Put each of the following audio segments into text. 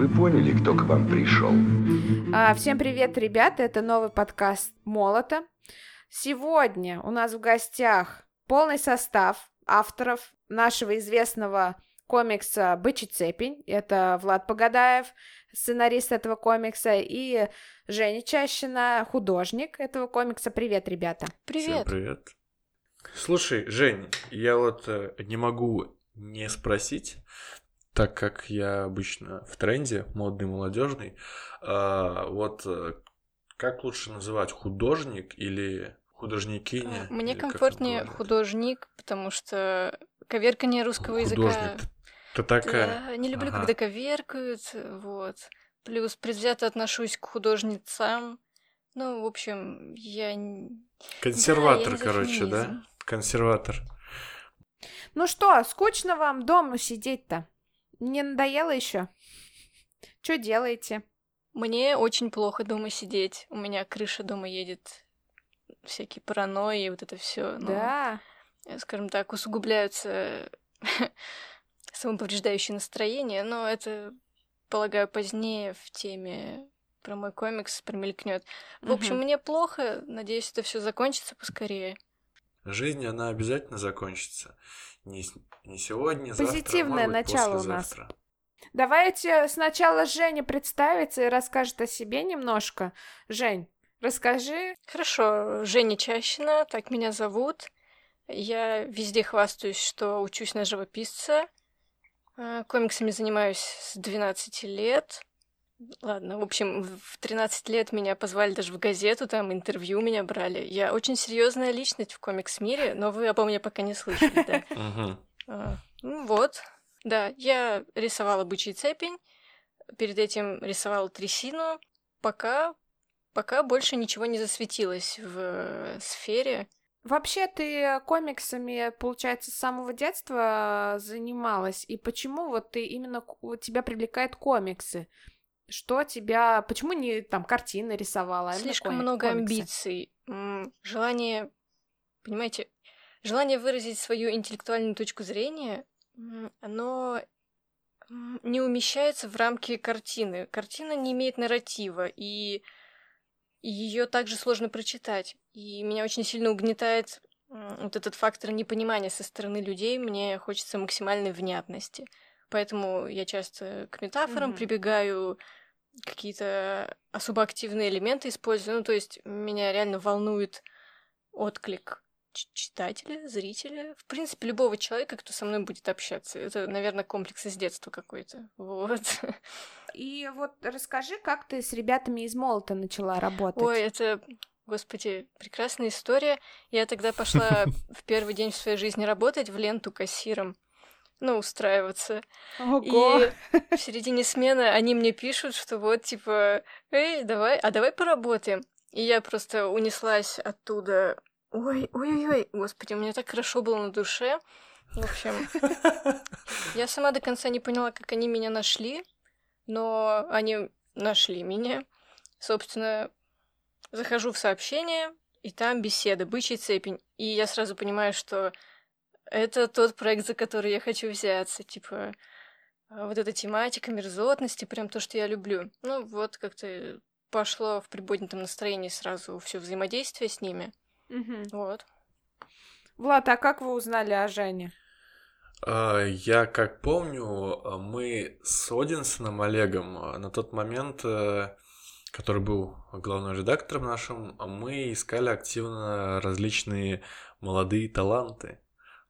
вы поняли, кто к вам пришел. А, всем привет, ребята! Это новый подкаст Молота. Сегодня у нас в гостях полный состав авторов нашего известного комикса «Бычий цепень». Это Влад Погадаев, сценарист этого комикса, и Женя Чащина, художник этого комикса. Привет, ребята! Привет! Всем привет. Слушай, Жень, я вот э, не могу не спросить, так как я обычно в тренде, модный, молодежный, а, вот э, как лучше называть, художник или художникиня? Мне или комфортнее художник, потому что коверкание русского языка... Художник. Ты такая... Да, не люблю, Ага. когда коверкают, вот. Плюс предвзято отношусь к художницам. Ну, в общем, я... Консерватор, Да, я короче, да? Консерватор. Ну что, скучно вам дома сидеть-то? Не надоело еще? Что делаете? Мне очень плохо дома сидеть. У меня крыша дома едет. Всякие паранойи, вот это все. Да. скажем так, усугубляются самоповреждающие настроения, но это, полагаю, позднее в теме про мой комикс промелькнет. В общем, мне плохо, надеюсь, это все закончится поскорее. Жизнь, она обязательно закончится. Не, не сегодня, завтра, а Позитивное может быть, начало у нас. Давайте сначала Женя представится и расскажет о себе немножко. Жень, расскажи. Хорошо, Женя Чащина, так меня зовут. Я везде хвастаюсь, что учусь на живописца. Комиксами занимаюсь с 12 лет. Ладно, в общем, в 13 лет меня позвали даже в газету, там интервью меня брали. Я очень серьезная личность в комикс-мире, но вы обо мне пока не слышали, да. А, Ну вот, да, я рисовала бычий цепень, перед этим рисовала трясину, пока, пока больше ничего не засветилось в э, сфере. Вообще ты комиксами, получается, с самого детства занималась, и почему вот ты именно тебя привлекают комиксы? Что тебя, почему не там картины рисовала, а Слишком коми- много комиксы? амбиций, желание, понимаете, желание выразить свою интеллектуальную точку зрения, оно не умещается в рамки картины. Картина не имеет нарратива, и ее также сложно прочитать. И меня очень сильно угнетает вот этот фактор непонимания со стороны людей. Мне хочется максимальной внятности. Поэтому я часто к метафорам Мгм. прибегаю, какие-то особо активные элементы использую. Ну, то есть меня реально волнует отклик читателя, зрителя, в принципе, любого человека, кто со мной будет общаться. Это, наверное, комплекс из детства какой-то. Вот. И вот расскажи, как ты с ребятами из Молота начала работать? Ой, это, господи, прекрасная история. Я тогда пошла в первый день в своей жизни работать в ленту кассиром. Ну, устраиваться. Ого! И в середине смены они мне пишут, что вот, типа, эй, давай, а давай поработаем. И я просто унеслась оттуда. Ой, ой-ой-ой, господи, у меня так хорошо было на душе. В общем, я сама до конца не поняла, как они меня нашли, но они нашли меня. Собственно, захожу в сообщение, и там беседа, бычий цепень. И я сразу понимаю, что это тот проект, за который я хочу взяться. Типа, а, вот эта тематика мерзотности, прям то, что я люблю. Ну, вот как-то пошло в приподнятом настроении сразу все взаимодействие с ними. Мгм. Вот. Влад, а как вы узнали о Жене? А, Я как помню, а, мы с Одинсоном Олегом а, на тот момент, э, который был главным редактором нашим, мы искали активно различные молодые таланты,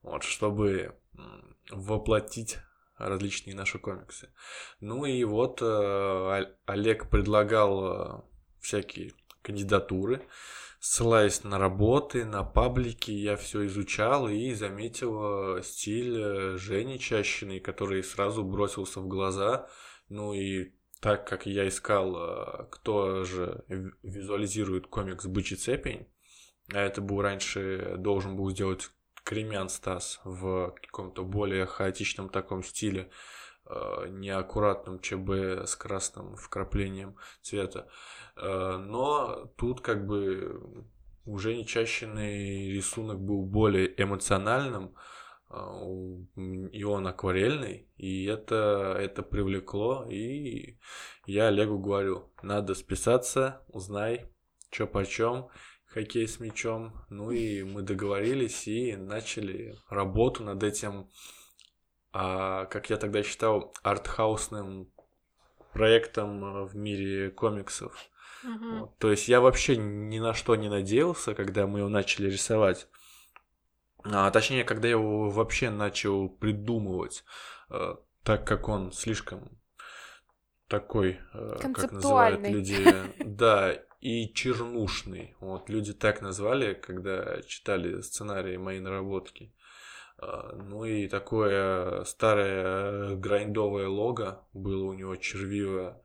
вот, чтобы воплотить различные наши комиксы. Ну и вот э, Олег предлагал э, всякие кандидатуры, ссылаясь на работы, на паблики, я все изучал и заметил э, стиль э, Жени Чащиной, который сразу бросился в глаза. Ну и так как я искал, э, кто же ви- визуализирует комикс «Бычий цепень», а это был раньше, должен был сделать Кремян Стас в каком-то более хаотичном таком стиле, неаккуратном ЧБ с красным вкраплением цвета. Э, Но тут как бы уже нечащенный рисунок был более эмоциональным, а, и он акварельный, и это, это привлекло, и я Олегу говорю, надо списаться, узнай, что почем, хоккей с мячом, ну и мы договорились и начали работу над этим, а, как я тогда считал, артхаусным проектом в мире комиксов. Мгм. Вот. То есть я вообще ни на что не надеялся, когда мы его начали рисовать. А, точнее, когда я его вообще начал придумывать, э, так как он слишком такой, э, как называют люди, да, и чернушный. Вот люди так назвали, когда читали сценарии моей наработки. А, Ну и такое старое грайндовое лого было у него червивое.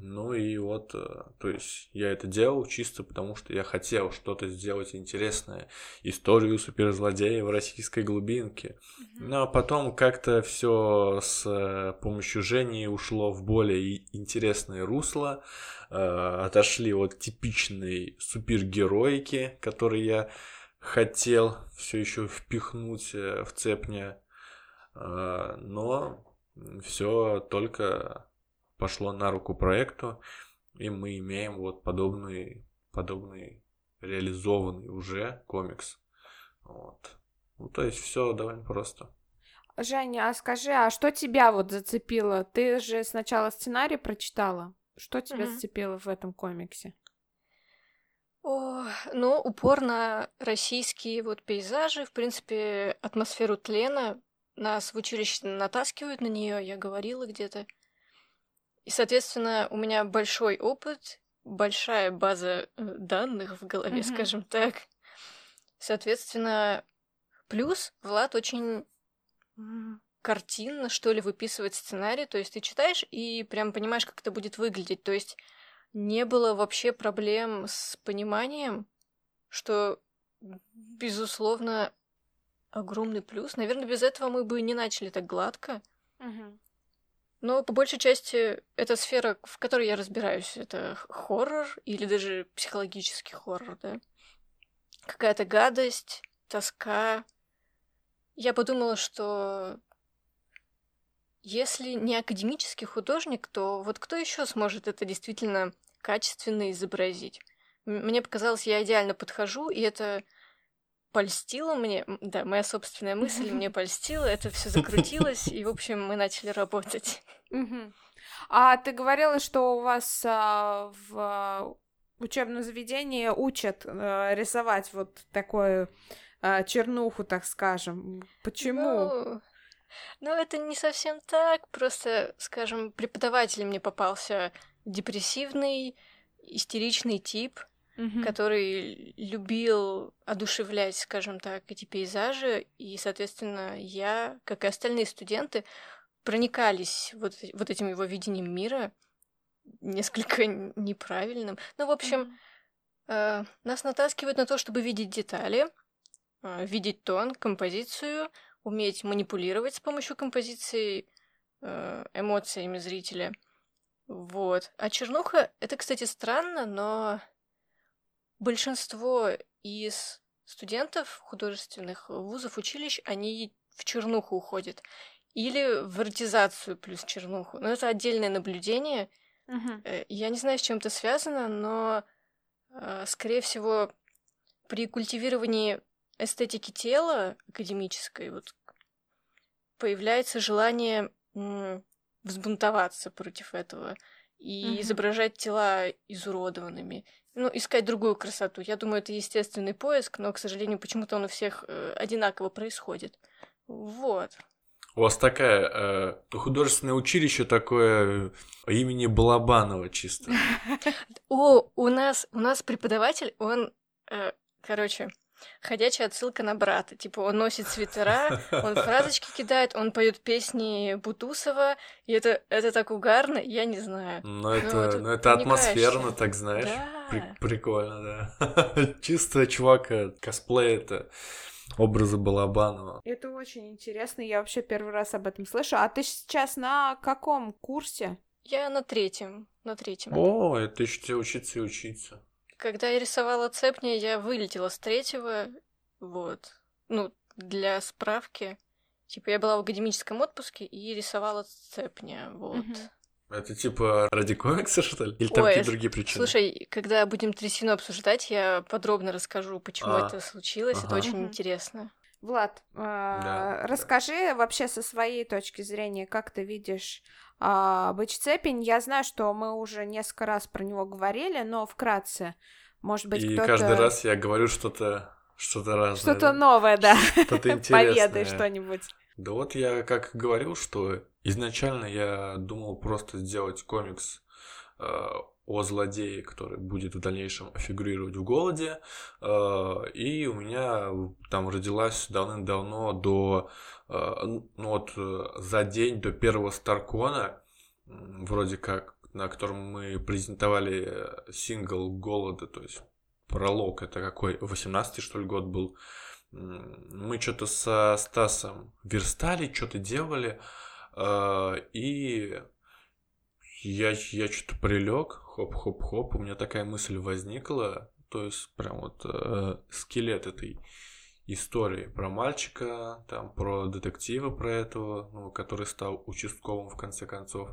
Ну и вот, э, то есть я это делал чисто потому, что я хотел что-то сделать интересное. Историю суперзлодея в российской глубинке. Ну а потом как-то все с э, помощью Жени ушло в более интересное русло. Э, Отошли от типичной супергероики, которой я хотел все еще впихнуть в цепня. Но все только пошло на руку проекту, и мы имеем вот подобный, подобный реализованный уже комикс. Вот. Ну, то есть все довольно просто. Женя, а скажи, а что тебя вот зацепило? Ты же сначала сценарий прочитала. Что тебя Мгм. зацепило в этом комиксе? О, ну, упор на российские вот пейзажи, в принципе, атмосферу тлена. Нас в училище натаскивают на нее, я говорила где-то. И, соответственно, у меня большой опыт, большая база э, данных в голове, Мгм. скажем так. Соответственно, плюс Влад очень картинно, что ли, выписывает сценарий. То есть ты читаешь и прям понимаешь, как это будет выглядеть. То есть не было вообще проблем с пониманием, что, безусловно, огромный плюс. Наверное, без этого мы бы не начали так гладко. Но по большей части эта сфера, в которой я разбираюсь, это хоррор или даже психологический хоррор, да. Какая-то гадость, тоска. Я подумала, что если не академический художник, то вот кто еще сможет это действительно качественно изобразить? Мне показалось, я идеально подхожу, и это польстило мне. Да, моя собственная мысль мне польстила, это все закрутилось, и, в общем, мы начали работать. А ты говорила, что у вас а, в учебном заведении учат э, рисовать вот такую а, чернуху, так скажем. Почему? Ну, ну, это не совсем так. Просто, скажем, преподаватель мне попался депрессивный, истеричный тип, Мгм. который любил одушевлять, скажем так, эти пейзажи. И, соответственно, я, как и остальные студенты, проникались вот, вот этим его видением мира, несколько неправильным. Ну, в общем, Мгм. Э, Нас натаскивают на то, чтобы видеть детали, э, видеть тон, композицию, уметь манипулировать с помощью композиции э, эмоциями зрителя. Вот. А чернуха — это, кстати, странно, но большинство из студентов художественных вузов, училищ, они в чернуху уходят. Или в эротизацию плюс чернуху. Но это отдельное наблюдение. Э, Я не знаю, с чем это связано, но, э, скорее всего, при культивировании эстетики тела академической вот появляется желание взбунтоваться против этого и Мгм. изображать тела изуродованными. Ну, искать другую красоту. Я думаю, это естественный поиск, но, к сожалению, почему-то он у всех э, одинаково происходит. Вот. У вас такая э, художественное училище такое э, имени Балабанова чисто. О, у нас, у нас преподаватель, он, э, короче, ходячая отсылка на брата. Типа, он носит свитера, он фразочки кидает, он поет песни Бутусова, и это, это так угарно, я не знаю. Но это, это ну, это атмосферно, так знаешь. Да. При- прикольно, да. Чисто чувак э, косплея-то образы Балабанова. Это очень интересно, я вообще первый раз об этом слышу. А ты сейчас на каком курсе? Я на третьем, на третьем. О, это еще тебе учиться и учиться. Когда я рисовала цепни, я вылетела с третьего, вот. Ну, для справки. Типа я была в академическом отпуске и рисовала цепня, вот. Это типа ради комикса, что ли? Или там какие-то другие причины? Слушай, когда будем трясину обсуждать, я подробно расскажу, почему А, это случилось. Это ага. очень Мгм. интересно. Влад, а, Да. расскажи вообще со своей точки зрения, как ты видишь а, Быч Цепень. Я знаю, что мы уже несколько раз про него говорили, но вкратце, может быть, И кто-то... каждый раз я говорю что-то что-то разное. Что-то новое, да. Что-то Поведай интересное. что-нибудь. Да вот я как говорил, что изначально я думал просто сделать комикс э, о злодее, который будет в дальнейшем фигурировать в голоде. Э, и у меня там родилась давным-давно до э, ну вот э, за день до первого Старкона, вроде как, на котором мы презентовали сингл голода, то есть пролог, это какой, 18-й, что ли, год был. Мы что-то со Стасом верстали, что-то делали, и я, я что-то прилег, хоп-хоп-хоп, у меня такая мысль возникла, то есть прям вот э, скелет этой истории про мальчика, там про детектива про этого, ну, который стал участковым в конце концов.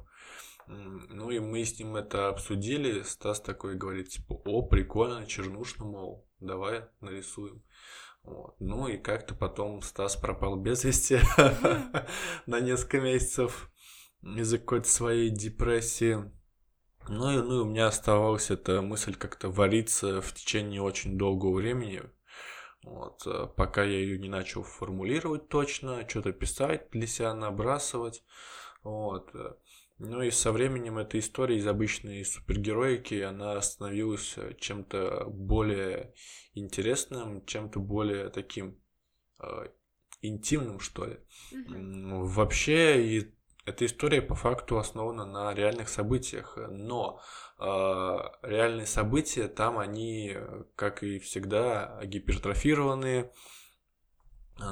Ну и мы с ним это обсудили. Стас такой говорит, типа, о, прикольно, чернушно, мол, давай нарисуем. Вот. Ну и как-то потом Стас пропал без вести на несколько месяцев из-за какой-то своей депрессии. Ну и, ну и у меня оставалась эта мысль как-то вариться в течение очень долгого времени. Вот, э, пока я ее не начал формулировать точно, что-то писать для себя, набрасывать. Вот. э. Ну и со временем эта история из обычной супергероики, она становилась э, чем-то более интересным, чем-то более таким э, интимным, что ли. М, Вообще, и эта история по факту основана на реальных событиях, но э, реальные события там они, как и всегда, гипертрофированы,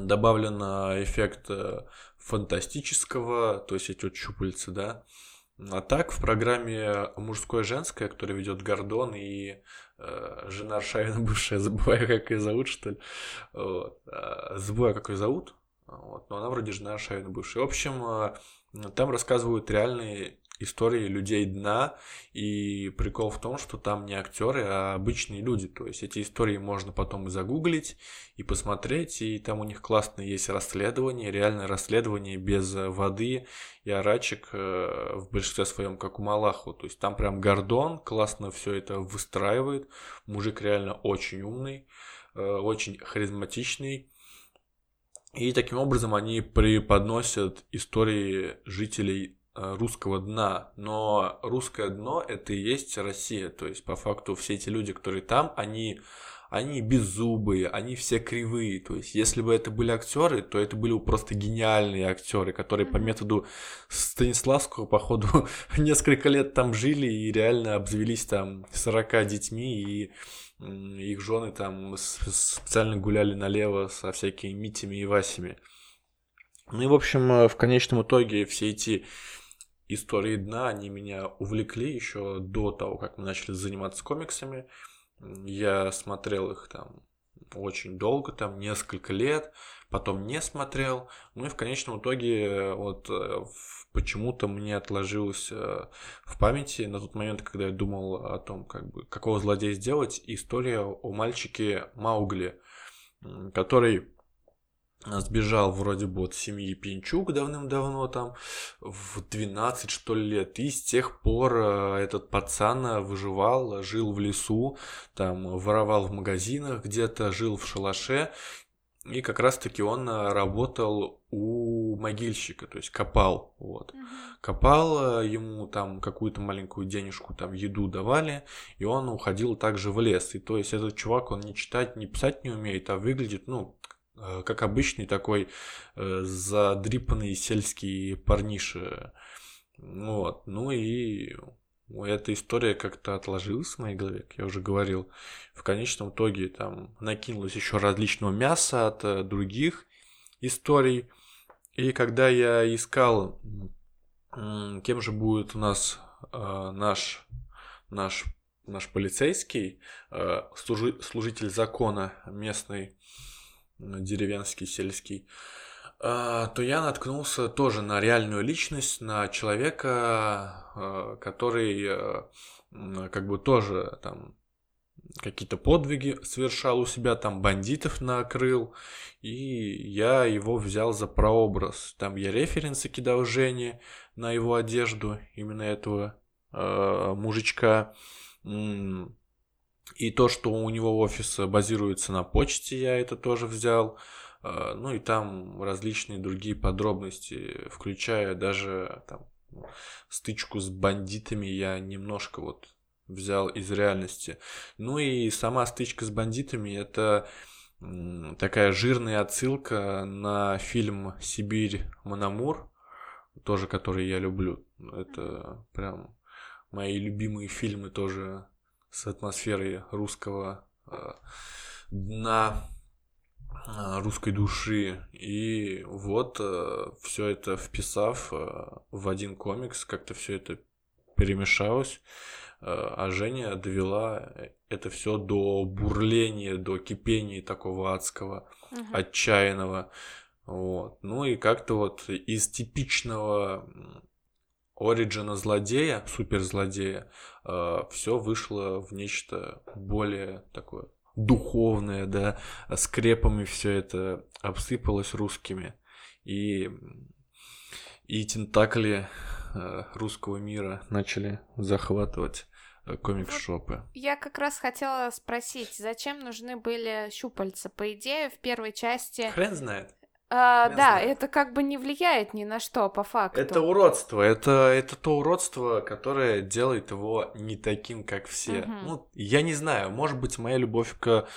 добавлен э, эффект э, фантастического, то есть эти вот щупальца, да. А так в программе мужское-женское, которое ведет Гордон и э, жена Аршавина бывшая, забываю, как ее зовут, что ли. Вот. А, забываю, как ее зовут. Вот. Но она вроде жена Аршавина бывшая. В общем, там рассказывают реальные истории людей дна, и прикол в том, что там не актеры, а обычные люди. То есть эти истории можно потом и загуглить, и посмотреть, и там у них классное есть расследование, реальное расследование без воды и арачек э, в большинстве своем, как у Малахова. То есть там прям Гордон классно все это выстраивает. Мужик реально очень умный, э, очень харизматичный. И таким образом они преподносят истории жителей э, русского дна. Но русское дно это и есть Россия. То есть, по факту, все эти люди, которые там, они, они беззубые, они все кривые. То есть, если бы это были актеры, то это были бы просто гениальные актеры, которые по методу Станиславского, походу, несколько лет там жили и реально обзавелись там 40 детьми и их жены там специально гуляли налево со всякими Митями и Васями. Ну и, в общем, э, в конечном итоге все эти истории дна, они меня увлекли еще до того, как мы начали заниматься комиксами. Я смотрел их там очень долго, там несколько лет, потом не смотрел. Ну и в конечном итоге э, вот э, почему-то мне отложилось э, в памяти на тот момент, когда я думал о том, как бы, какого злодея сделать, история о мальчике Маугли, который сбежал вроде бы от семьи Пинчук давным-давно там в 12 что ли лет. И с тех пор э, этот пацан э, выживал, жил в лесу, там воровал в магазинах где-то, жил в шалаше. И как раз-таки он э, работал у могильщика, то есть копал, вот. Копал, ему там какую-то маленькую денежку, там еду давали, и он уходил также в лес. И то есть этот чувак, он не читать, не писать не умеет, а выглядит, ну, как обычный такой э, задрипанный сельский парниша. Вот. Ну и эта история как-то отложилась в моей голове, как я уже говорил. В конечном итоге там накинулось еще различного мяса от э, других историй. И когда я искал Кем же будет у нас э, наш, наш, наш полицейский, э, служи- служитель закона местный? Деревенский, сельский, а, то я наткнулся тоже на реальную личность, на человека, а, который как бы тоже там какие-то подвиги совершал у себя, там бандитов накрыл, и я его взял за прообраз. Там я референсы кидал Жене на его одежду, именно этого э, мужичка. И то, что у него офис базируется на почте, я это тоже взял. Э, ну и там различные другие подробности, включая даже там, стычку с бандитами, я немножко вот взял из реальности. Ну и сама стычка с бандитами это такая жирная отсылка на фильм «Сибирь Мономур», тоже который я люблю. Это прям мои любимые фильмы тоже с атмосферой русского э, дна, э, русской души. И вот э, все это вписав в один комикс, как-то все это перемешалось. А Женя довела это все до бурления, до кипения такого адского, угу. отчаянного. Вот. Ну и как-то вот из типичного оригина злодея, суперзлодея, э, все вышло в нечто более такое духовное, да, скрепами все это обсыпалось русскими. И, и тентакли э, русского мира начали захватывать Э, комикс-шопы. Вот я как раз хотела спросить, зачем нужны были щупальца? По идее, в первой части... Хрен знает. А, да, знает. это как бы не влияет ни на что, по факту. Это уродство, это, это то уродство, которое делает его не таким, как все. Угу. Ну, я не знаю, может быть, моя любовь к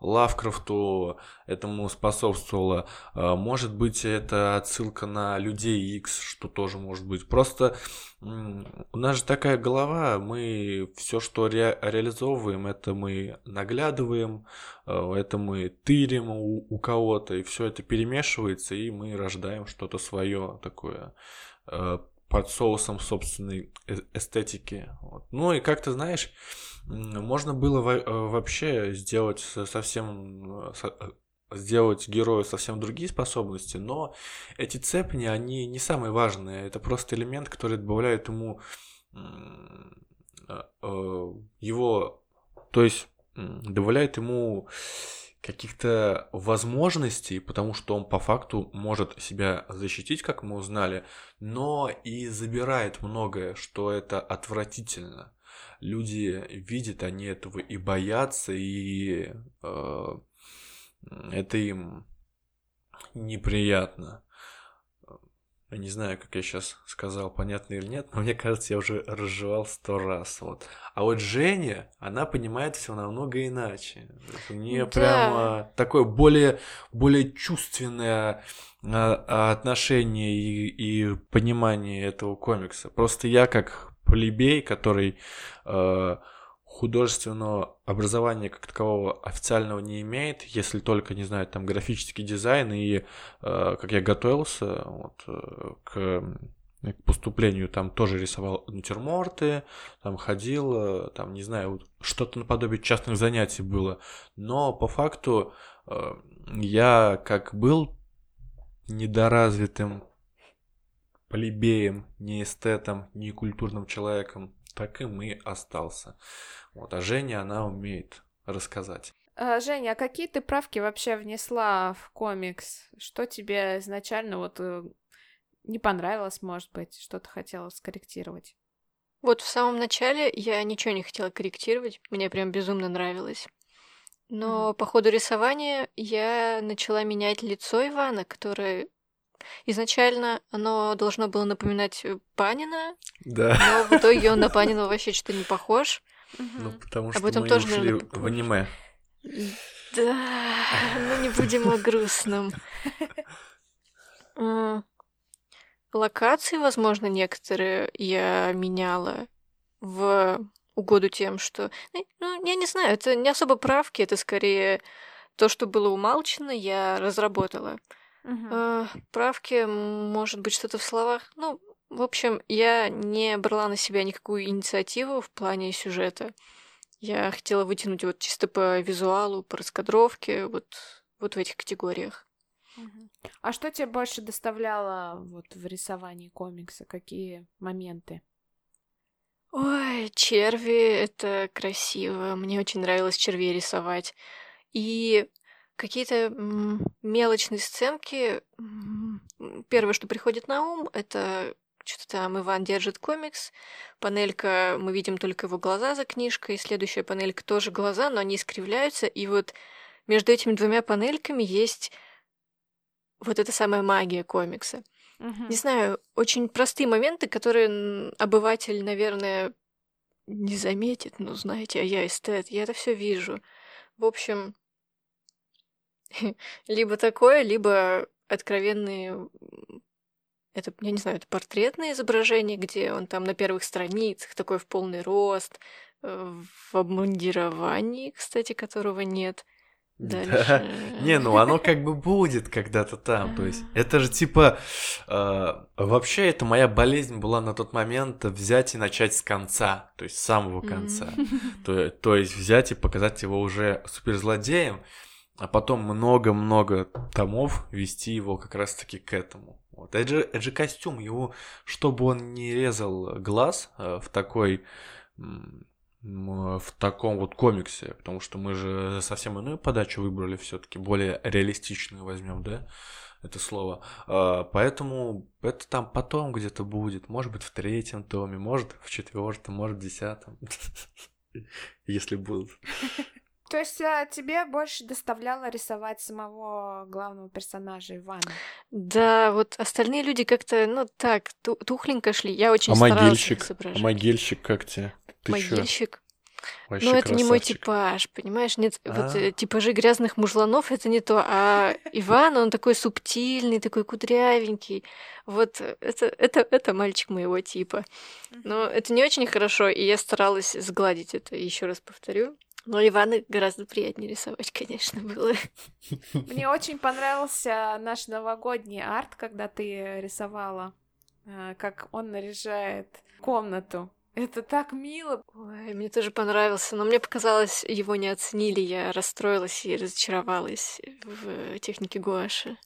Лавкрафту этому способствовало. А, может быть, это отсылка на Людей X, что тоже может быть. Просто у нас же такая голова, мы все, что ре реализовываем, это мы наглядываем, а, это мы тырим у, у кого-то, и все это перемешивается, и мы рождаем что-то свое такое а, под соусом собственной э, эстетики. Вот. Ну и как ты знаешь, можно было э, вообще сделать совсем э, сделать герою совсем другие способности, но эти цепни, они не самые важные. Это просто элемент, который добавляет ему его, то есть добавляет ему каких-то возможностей, потому что он по факту может себя защитить, как мы узнали, но и забирает многое, что это отвратительно. Люди видят, они этого и боятся, и э, это им неприятно. Я не знаю, как я сейчас сказал, понятно или нет, но мне кажется, я уже разжевал сто раз. Вот. А вот Женя, она понимает все намного иначе. У нее да. прямо такое более, более чувственное а, а, отношение и, и понимание этого комикса. Просто я как плебей, который э, художественного образования как такового официального не имеет, если только, не знаю, там графический дизайн и э, как я готовился вот, э, к к поступлению там тоже рисовал натюрморты, там ходил, э, там, не знаю, что-то наподобие частных занятий было. Но по факту э, я как был недоразвитым плебеем, не эстетом, не культурным человеком, так и мы остался. Вот, а Женя, она умеет рассказать. А, Женя, а какие ты правки вообще внесла в комикс? Что тебе изначально вот э, не понравилось, может быть, что ты хотела скорректировать? Вот в самом начале я ничего не хотела корректировать, мне прям безумно нравилось. Но mm-hmm. по ходу рисования я начала менять лицо Ивана, которое изначально оно должно было напоминать э, Панина, да. но в итоге он на Панина вообще что-то не похож. Ну, потому что Об этом мы тоже, ушли наверное, в аниме. Да, ну не будем о грустном. Локации, возможно, некоторые я меняла в угоду тем, что... Ну, ну, я не знаю, это не особо правки, это скорее то, что было умалчено, я разработала. Uh-huh. правки, может быть, что-то в словах. Ну, в общем, я не брала на себя никакую инициативу в плане сюжета. Я хотела вытянуть вот чисто по визуалу, по раскадровке, вот вот в этих категориях. А что тебе больше доставляло вот в рисовании комикса? Какие моменты? Ой, черви, это красиво. Мне очень нравилось червей рисовать. И какие-то мелочные сценки. Первое, что приходит на ум, это что-то там Иван держит комикс, панелька, мы видим только его глаза за книжкой, следующая панелька тоже глаза, но они искривляются, и вот между этими двумя панельками есть вот эта самая магия комикса. Мгм. Не знаю, очень простые моменты, которые обыватель, наверное, не заметит, но знаете, а я эстет, я это все вижу. В общем, либо такое, либо откровенные это, я не знаю, это портретное изображение, где он там на первых страницах, такой в полный рост, э, в обмундировании, кстати, которого нет. Да. Дальше. Не, ну оно как бы будет когда-то там. То есть это же типа... э, вообще это моя болезнь была на тот момент взять и начать с конца. То есть с самого конца. То, то есть взять и показать его уже суперзлодеем, а потом много-много томов вести его как раз-таки к этому. Вот. Это, же, это же костюм, его, чтобы он не резал глаз э, в такой в таком вот комиксе, потому что мы же совсем иную подачу выбрали все-таки, более реалистичную возьмем, да, это слово. А, Поэтому это там потом где-то будет, может быть в третьем томе, может в четвертом, может в десятом, если будут. То есть а, тебе больше доставляло рисовать самого главного персонажа Ивана? Да, вот остальные люди как-то, ну так, ту- тухленько шли. Я очень А старалась могильщик? А могильщик как тебе? Ты чё? Могильщик. Вообще Ну, это не мой красавчик. типаж, понимаешь? Нет, вот А. э, типажи грязных мужланов это не то. А Иван, он такой субтильный, такой кудрявенький. Вот э, это, это, это мальчик моего типа. Но это не очень хорошо, и я старалась сгладить это, еще раз повторю. Но Ивана гораздо приятнее рисовать, конечно, было. Мне очень понравился наш новогодний арт, когда ты рисовала, а, как он наряжает комнату. Это так мило. Ой, мне тоже понравился, но мне показалось, его не оценили, я расстроилась и разочаровалась в технике гуаши.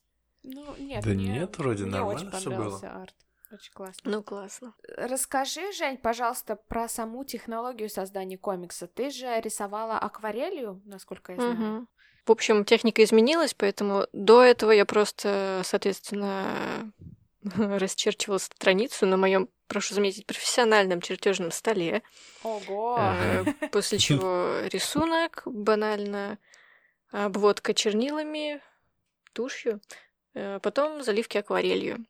Ну, нет, Да мне- нет, вроде мне нормально очень всё было. арт. Очень классно. Ну, классно. Расскажи, Жень, пожалуйста, про саму технологию создания комикса. Ты же рисовала акварелью, насколько я знаю. Мгм. В общем, техника изменилась, поэтому до этого я просто, соответственно, расчерчивала страницу на моем, прошу заметить, профессиональном чертежном столе. Ого! Э, После чего рисунок банально, обводка чернилами, тушью, э, потом заливки акварелью.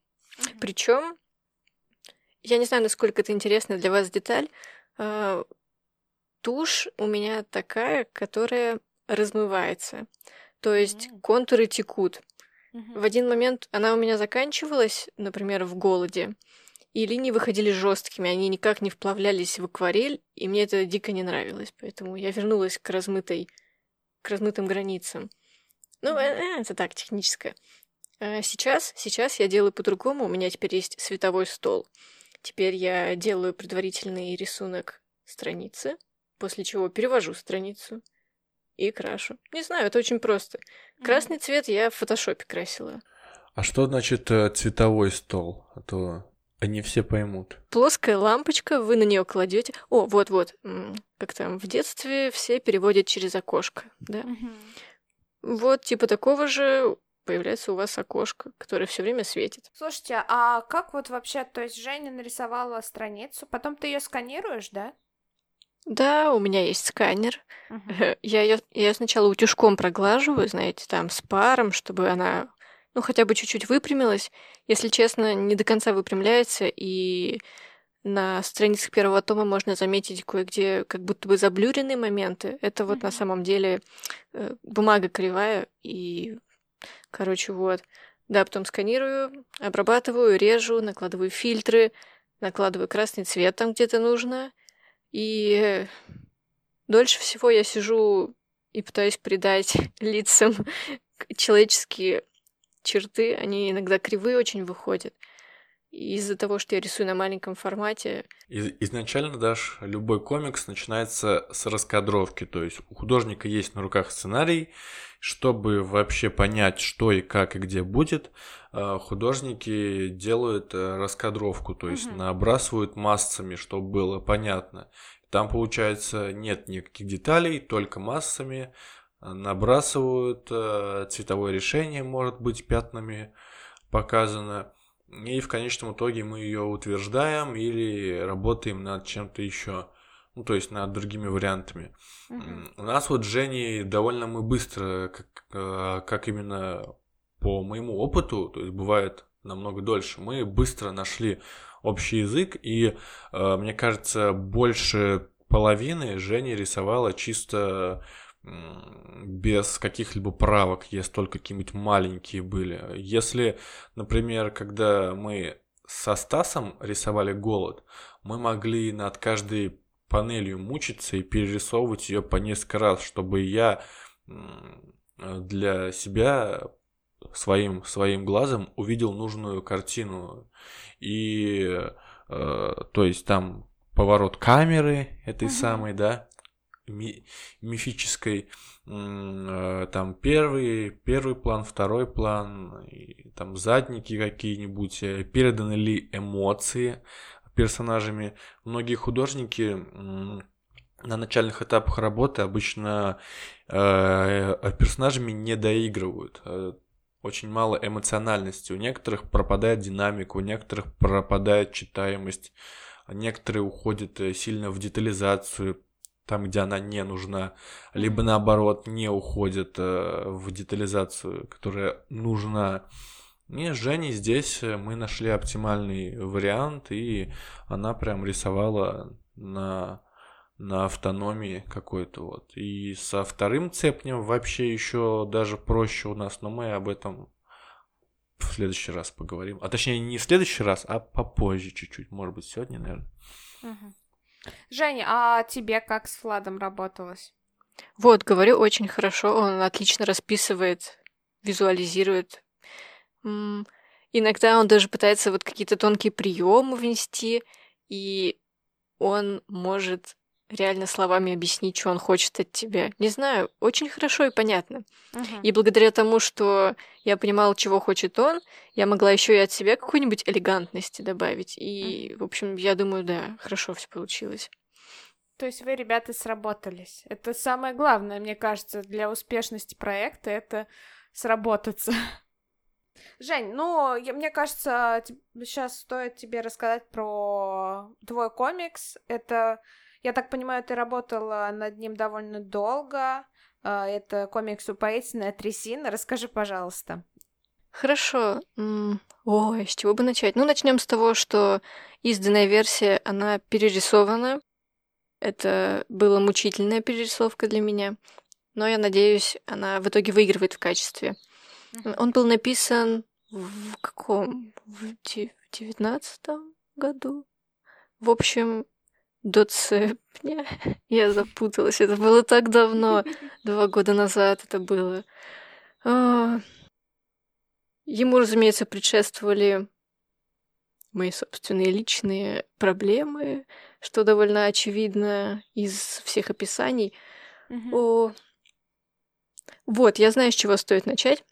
Причем, я не знаю, насколько это интересная для вас деталь, э, тушь у меня такая, которая размывается. То есть М. контуры текут. Мгм. В один момент она у меня заканчивалась, например, в голоде, и линии выходили жесткими, они никак не вплавлялись в акварель, и мне это дико не нравилось, поэтому я вернулась к размытой, к размытым границам. Ну, э, это так, техническое. А Сейчас, сейчас я делаю по-другому, у меня теперь есть световой стол. Теперь я делаю предварительный рисунок страницы, после чего перевожу страницу и крашу. Не знаю, это очень просто. Красный цвет я в фотошопе красила. А что значит э, цветовой стол? А то они все поймут. Плоская лампочка, вы на нее кладете. О, вот-вот, как там в детстве все переводят через окошко, да? Мгм. Вот типа такого же появляется у вас окошко, которое все время светит. Слушайте, а как вот вообще, то есть Женя нарисовала страницу, потом ты ее сканируешь, да? Да, у меня есть сканер. Мгм. Я ее я сначала утюжком проглаживаю, знаете, там с паром, чтобы она, ну, хотя бы чуть-чуть выпрямилась. Если честно, не до конца выпрямляется, и на страницах первого тома можно заметить кое-где как будто бы заблюренные моменты. Это вот на Мгм. самом деле э, бумага кривая, и, короче, вот. Да, потом сканирую, обрабатываю, режу, накладываю фильтры, накладываю красный цвет там где-то нужно. И дольше всего я сижу и пытаюсь придать лицам человеческие черты. Они иногда кривые очень выходят. Из-за того, что я рисую на маленьком формате. Изначально даже любой комикс начинается с раскадровки, то есть у художника есть на руках сценарий, чтобы вообще понять, что и как и где будет, э, художники делают э, раскадровку, то есть Мгм. набрасывают массами, чтобы было понятно. Там, получается, нет никаких деталей, только массами э, набрасывают, э, цветовое решение может быть пятнами показано. И в конечном итоге мы ее утверждаем или работаем над чем-то еще. Ну, то есть над другими вариантами. М, У нас вот с Женей довольно мы быстро, как, э, как именно по моему опыту, то есть бывает намного дольше, мы быстро нашли общий язык, и э, мне кажется, больше половины Женя рисовала чисто без каких-либо правок, если только какие-нибудь маленькие были. Если, например, когда мы со Стасом рисовали голод, мы могли над каждой панелью мучиться и перерисовывать ее по несколько раз, чтобы я для себя своим, своим глазом увидел нужную картину. И, э, то есть, там поворот камеры этой Мгм. самой, да, ми- мифической, э, там первый, первый план, второй план, и там задники какие-нибудь, э, переданы ли эмоции персонажами. Многие художники на начальных этапах работы обычно э, персонажами не доигрывают. Э, Очень мало эмоциональности. У некоторых пропадает динамика, у некоторых пропадает читаемость, некоторые уходят э, сильно в детализацию, там, где она не нужна, либо наоборот не уходят э, в детализацию, которая нужна. С Женей здесь э, мы нашли оптимальный вариант, и она прям рисовала на, на автономии какой-то вот. И со вторым цепнем вообще еще даже проще у нас, но мы об этом в следующий раз поговорим. А точнее, не в следующий раз, а попозже чуть-чуть. Может быть, сегодня, наверное. Мгм. Женя, а тебе как с Владом работалось? Вот, говорю, очень хорошо. Он отлично расписывает, визуализирует. Иногда он даже пытается вот какие-то тонкие приемы внести, и он может реально словами объяснить, что он хочет от тебя. Не знаю, очень хорошо и понятно. Мгм. И благодаря тому, что я понимала, чего хочет он, я могла еще и от себя какой-нибудь элегантности добавить. И, в общем, я думаю, да, хорошо все получилось. То есть вы, ребята, сработались. Это самое главное, мне кажется, для успешности проекта, это сработаться. Жень, ну, я- мне кажется, сейчас стоит тебе рассказать про твой комикс. Это, я так понимаю, ты работала над ним довольно долго. А, Это комикс «Упоительная трясина». Расскажи, пожалуйста. Хорошо. Ой, с чего бы начать? Ну, начнем с того, что изданная версия, она перерисована. Это была мучительная перерисовка для меня. Но я надеюсь, она в итоге выигрывает в качестве. Он был написан в каком? В девятнадцатом году? В общем, до цепня. Я запуталась. Это было так давно. Два года назад это было. А, Ему, разумеется, предшествовали мои собственные личные проблемы, что довольно очевидно из всех описаний. Мгм. О, вот, я знаю, с чего стоит начать.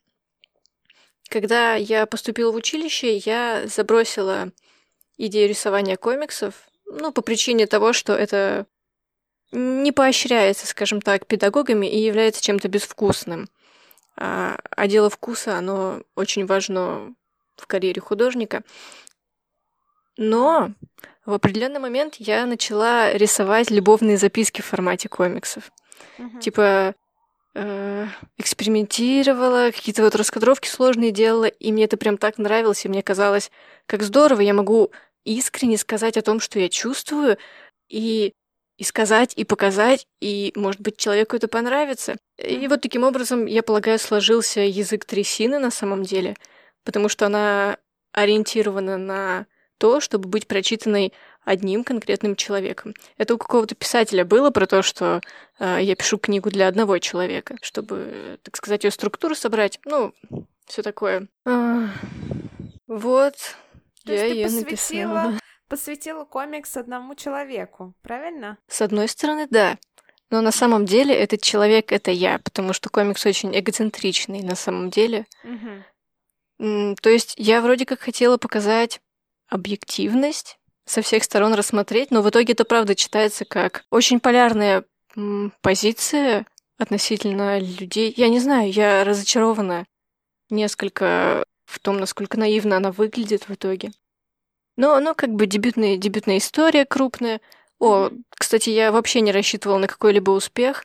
Когда я поступила в училище, я забросила идею рисования комиксов, ну, по причине того, что это не поощряется, скажем так, педагогами и является чем-то безвкусным. А, а дело вкуса, оно очень важно в карьере художника. Но в определенный момент я начала рисовать любовные записки в формате комиксов. Мгм. Типа э, экспериментировала, какие-то вот раскадровки сложные делала, и мне это прям так нравилось, и мне казалось, как здорово, я могу искренне сказать о том, что я чувствую, и, и сказать, и показать, и, может быть, человеку это понравится. И вот таким образом, я полагаю, сложился язык трясины на самом деле, потому что она ориентирована на то, чтобы быть прочитанной одним конкретным человеком. Это у какого-то писателя было про то, что э, я пишу книгу для одного человека, чтобы, так сказать, ее структуру собрать. Ну, все такое. А, вот. То Я есть ты посвятила, написала. посвятила комикс одному человеку, правильно? С одной стороны, да. Но на самом деле этот человек — это я, потому что комикс очень эгоцентричный на самом деле. М, То есть я вроде как хотела показать объективность, со всех сторон рассмотреть, но в итоге это правда читается как очень полярная позиция относительно людей. Я не знаю, я разочарована несколько в том, насколько наивно она выглядит в итоге. Но, ну, как бы дебютная, дебютная история крупная. О, кстати, я вообще не рассчитывала на какой-либо успех.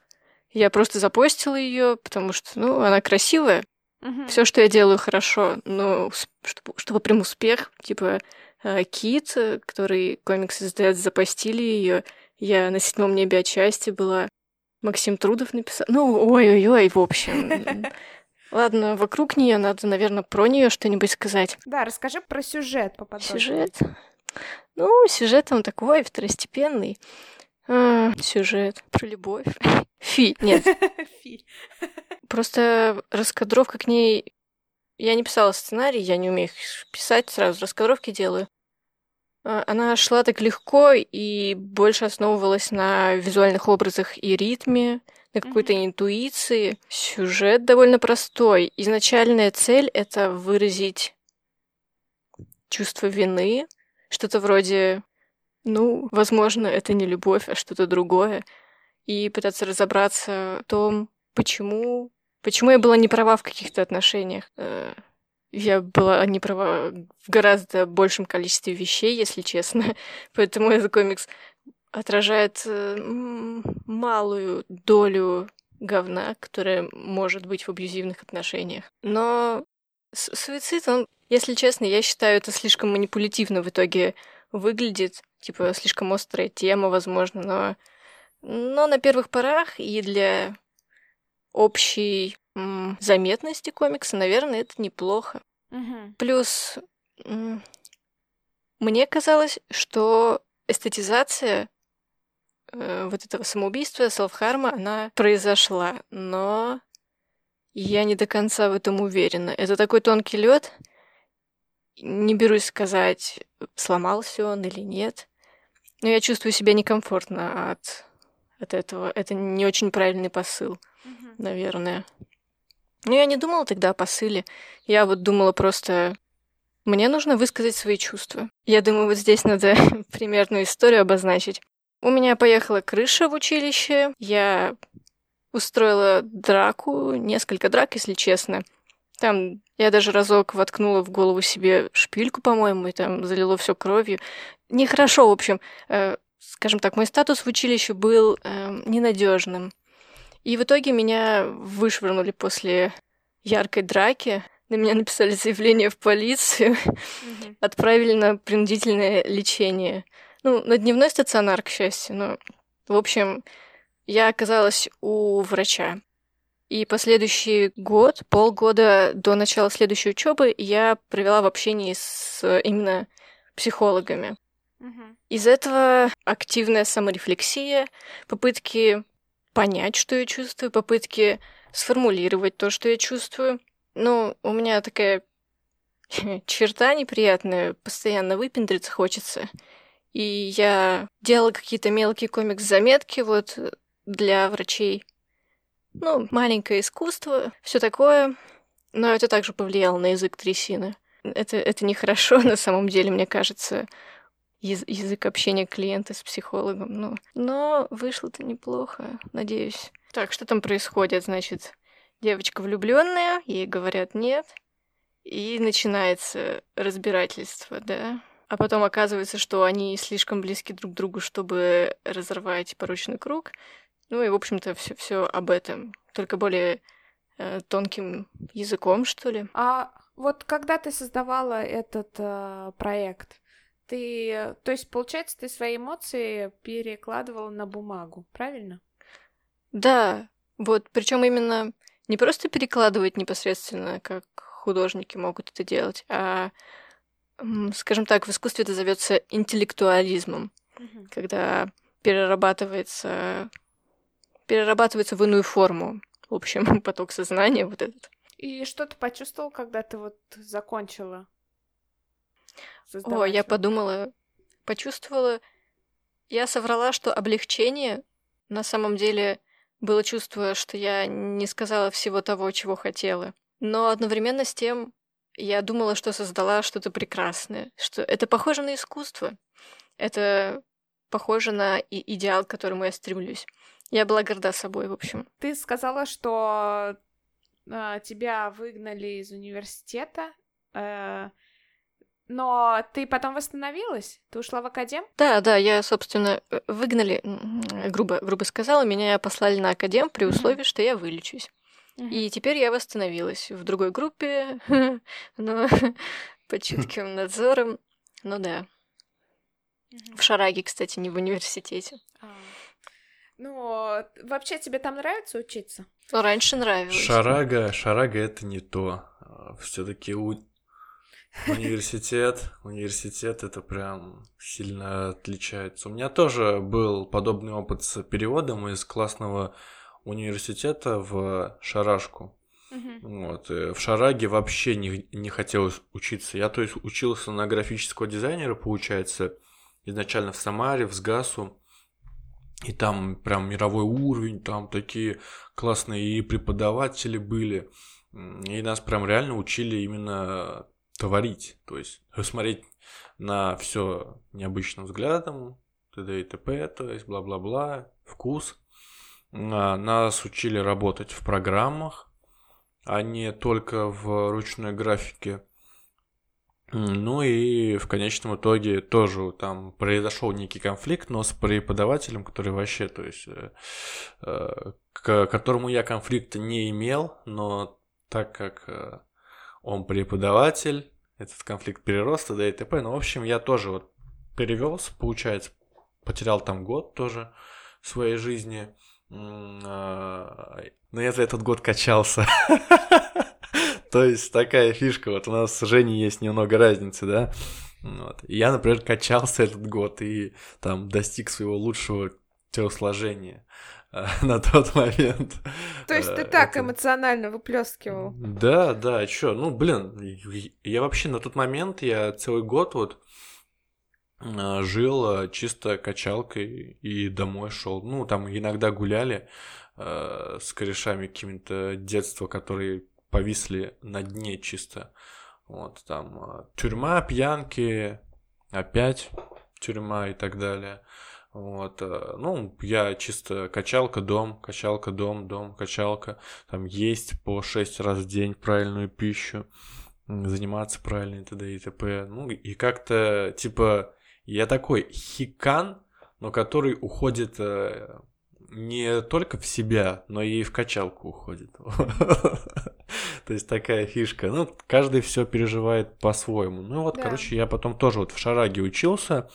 Я просто запостила ее, потому что, ну, она красивая, Мгм. все, что я делаю, хорошо, но с- чтобы, чтобы прям успех, типа э, Кит, э, который комикс издает, запостили ее. Я на седьмом небе от счастья была. Максим Трудов написал. Ну, ой-ой-ой, в общем. Ладно, вокруг нее надо, наверное, про нее что-нибудь сказать. Да, расскажи про сюжет поподробнее. Сюжет. Ну, сюжет он такой второстепенный. А, сюжет про любовь. Фи, нет, Фи. Просто раскадровка к ней... Я не писала сценарий, я не умею их писать, сразу раскадровки делаю. А, Она шла так легко и больше основывалась на визуальных образах и ритме, на какой-то интуиции. Сюжет довольно простой. Изначальная цель — это выразить чувство вины, что-то вроде, ну, возможно, это не любовь, а что-то другое, и пытаться разобраться в том, почему Почему я была не права в каких-то отношениях? Э, Я была не права в гораздо большем количестве вещей, если честно. Поэтому этот комикс отражает э, малую долю говна, которая может быть в абьюзивных отношениях. Но суицид, он, если честно, я считаю, это слишком манипулятивно в итоге выглядит. Типа, слишком острая тема, возможно, но... Но на первых порах и для общей м, заметности комикса, наверное, это неплохо. Мгм. Плюс м, мне казалось, что эстетизация э, вот этого самоубийства, селфхарма, она произошла, но я не до конца в этом уверена. Это такой тонкий лед. Не берусь сказать, сломался он или нет. Но я чувствую себя некомфортно от, от этого. Это не очень правильный посыл Мгм. наверное. Но я не думала тогда о посыле. Я вот думала просто... Мне нужно высказать свои чувства. Я думаю, вот здесь надо примерную историю обозначить. У меня поехала крыша в училище. Я устроила драку, несколько драк, если честно. Там я даже разок воткнула в голову себе шпильку, по-моему, и там залило все кровью. Нехорошо, в общем. Э, скажем так, мой статус в училище был э, ненадежным. И в итоге меня вышвырнули после яркой драки. На меня написали заявление в полицию, отправили на принудительное лечение. Ну, на дневной стационар, к счастью. Но, в общем, я оказалась у врача. И последующий год, полгода до начала следующей учебы я провела в общении с именно психологами. Из этого активная саморефлексия, попытки понять, что я чувствую, попытки сформулировать то, что я чувствую. Ну, у меня такая черта неприятная, постоянно выпендриться хочется. И я делала какие-то мелкие комикс-заметки вот для врачей. Ну, маленькое искусство, все такое. Но это также повлияло на язык трясины. Это, это нехорошо на самом деле, мне кажется яз- язык общения клиента с психологом. Ну, но вышло-то неплохо, надеюсь. Так, что там происходит? Значит, девочка влюбленная, ей говорят нет, и начинается разбирательство, да. А потом оказывается, что они слишком близки друг к другу, чтобы разорвать порочный круг. Ну и, в общем-то, все, все об этом. Только более э, тонким языком, что ли. А вот когда ты создавала этот э, проект, ты, э, то есть, получается, ты свои эмоции перекладывала на бумагу, правильно? Да, вот, причем именно не просто перекладывать непосредственно, как художники могут это делать, а, скажем так, в искусстве это зовется интеллектуализмом, Мгм. когда перерабатывается, перерабатывается в иную форму, в общем, поток сознания вот этот. И что ты почувствовал, когда ты вот закончила? О, я подумала, почувствовала... Я соврала, что облегчение на самом деле было чувство, что я не сказала всего того, чего хотела. Но одновременно с тем я думала, что создала что-то прекрасное, что это похоже на искусство. Это похоже на и идеал, к которому я стремлюсь. Я была горда собой, в общем. Ты сказала, что э, тебя выгнали из университета, э, но ты потом восстановилась? Ты ушла в академ? Да, да, я, собственно, э, выгнали, грубо, грубо сказала, меня послали на академ при условии, что я вылечусь. И теперь я восстановилась в другой группе, но под чутким надзором. Ну да. В Шараге, кстати, не в университете. Ну, вообще тебе там нравится учиться? Ну, раньше нравилось. Шарага, Шарага это не то. А, Все-таки у... университет, университет это прям сильно отличается. У меня тоже был подобный опыт с переводом из классного университета в Шарашку. Uh-huh. Вот. В Шараге вообще не, не хотелось учиться. Я, то есть, учился на графического дизайнера, получается, изначально в Самаре, в СГАСу. И там прям мировой уровень, там такие классные и преподаватели были. И нас прям реально учили именно творить. То есть смотреть на все необычным взглядом, т.д. и т.п., то есть бла-бла-бла, вкус. А, нас учили работать в программах, а не только в ручной графике. Ну и в конечном итоге тоже там произошел некий конфликт, но с преподавателем, который вообще, то есть, э, э, к которому я конфликта не имел, но так как э, он преподаватель, этот конфликт перерос, т.д. и т.п. Ну, в общем, я тоже вот перевелся, получается, потерял там год тоже своей жизни. А, но я за этот год качался. То есть такая фишка, вот у нас с Женей есть немного разницы, да. Вот. Я, например, качался этот год и там достиг своего лучшего телосложения э, на тот момент. То есть ты э, так эмоционально выплескивал? Да, да, а чё, ну, блин, я вообще на тот момент, я целый год вот жил чисто качалкой и домой шел. Ну, там иногда гуляли э, с корешами какими-то детства, которые повисли на дне чисто. Вот там а, тюрьма, пьянки, опять тюрьма и так далее. Вот, а, ну, я чисто качалка, дом, качалка, дом, дом, качалка. Там есть по 6 раз в день правильную пищу, заниматься правильно и т.д. и т.п. Ну, и как-то, типа, я такой хикан, но который уходит э, не только в себя, но и в качалку уходит. То есть такая фишка. Ну, каждый все переживает по-своему. Ну вот, короче, я потом тоже вот в Шараге учился,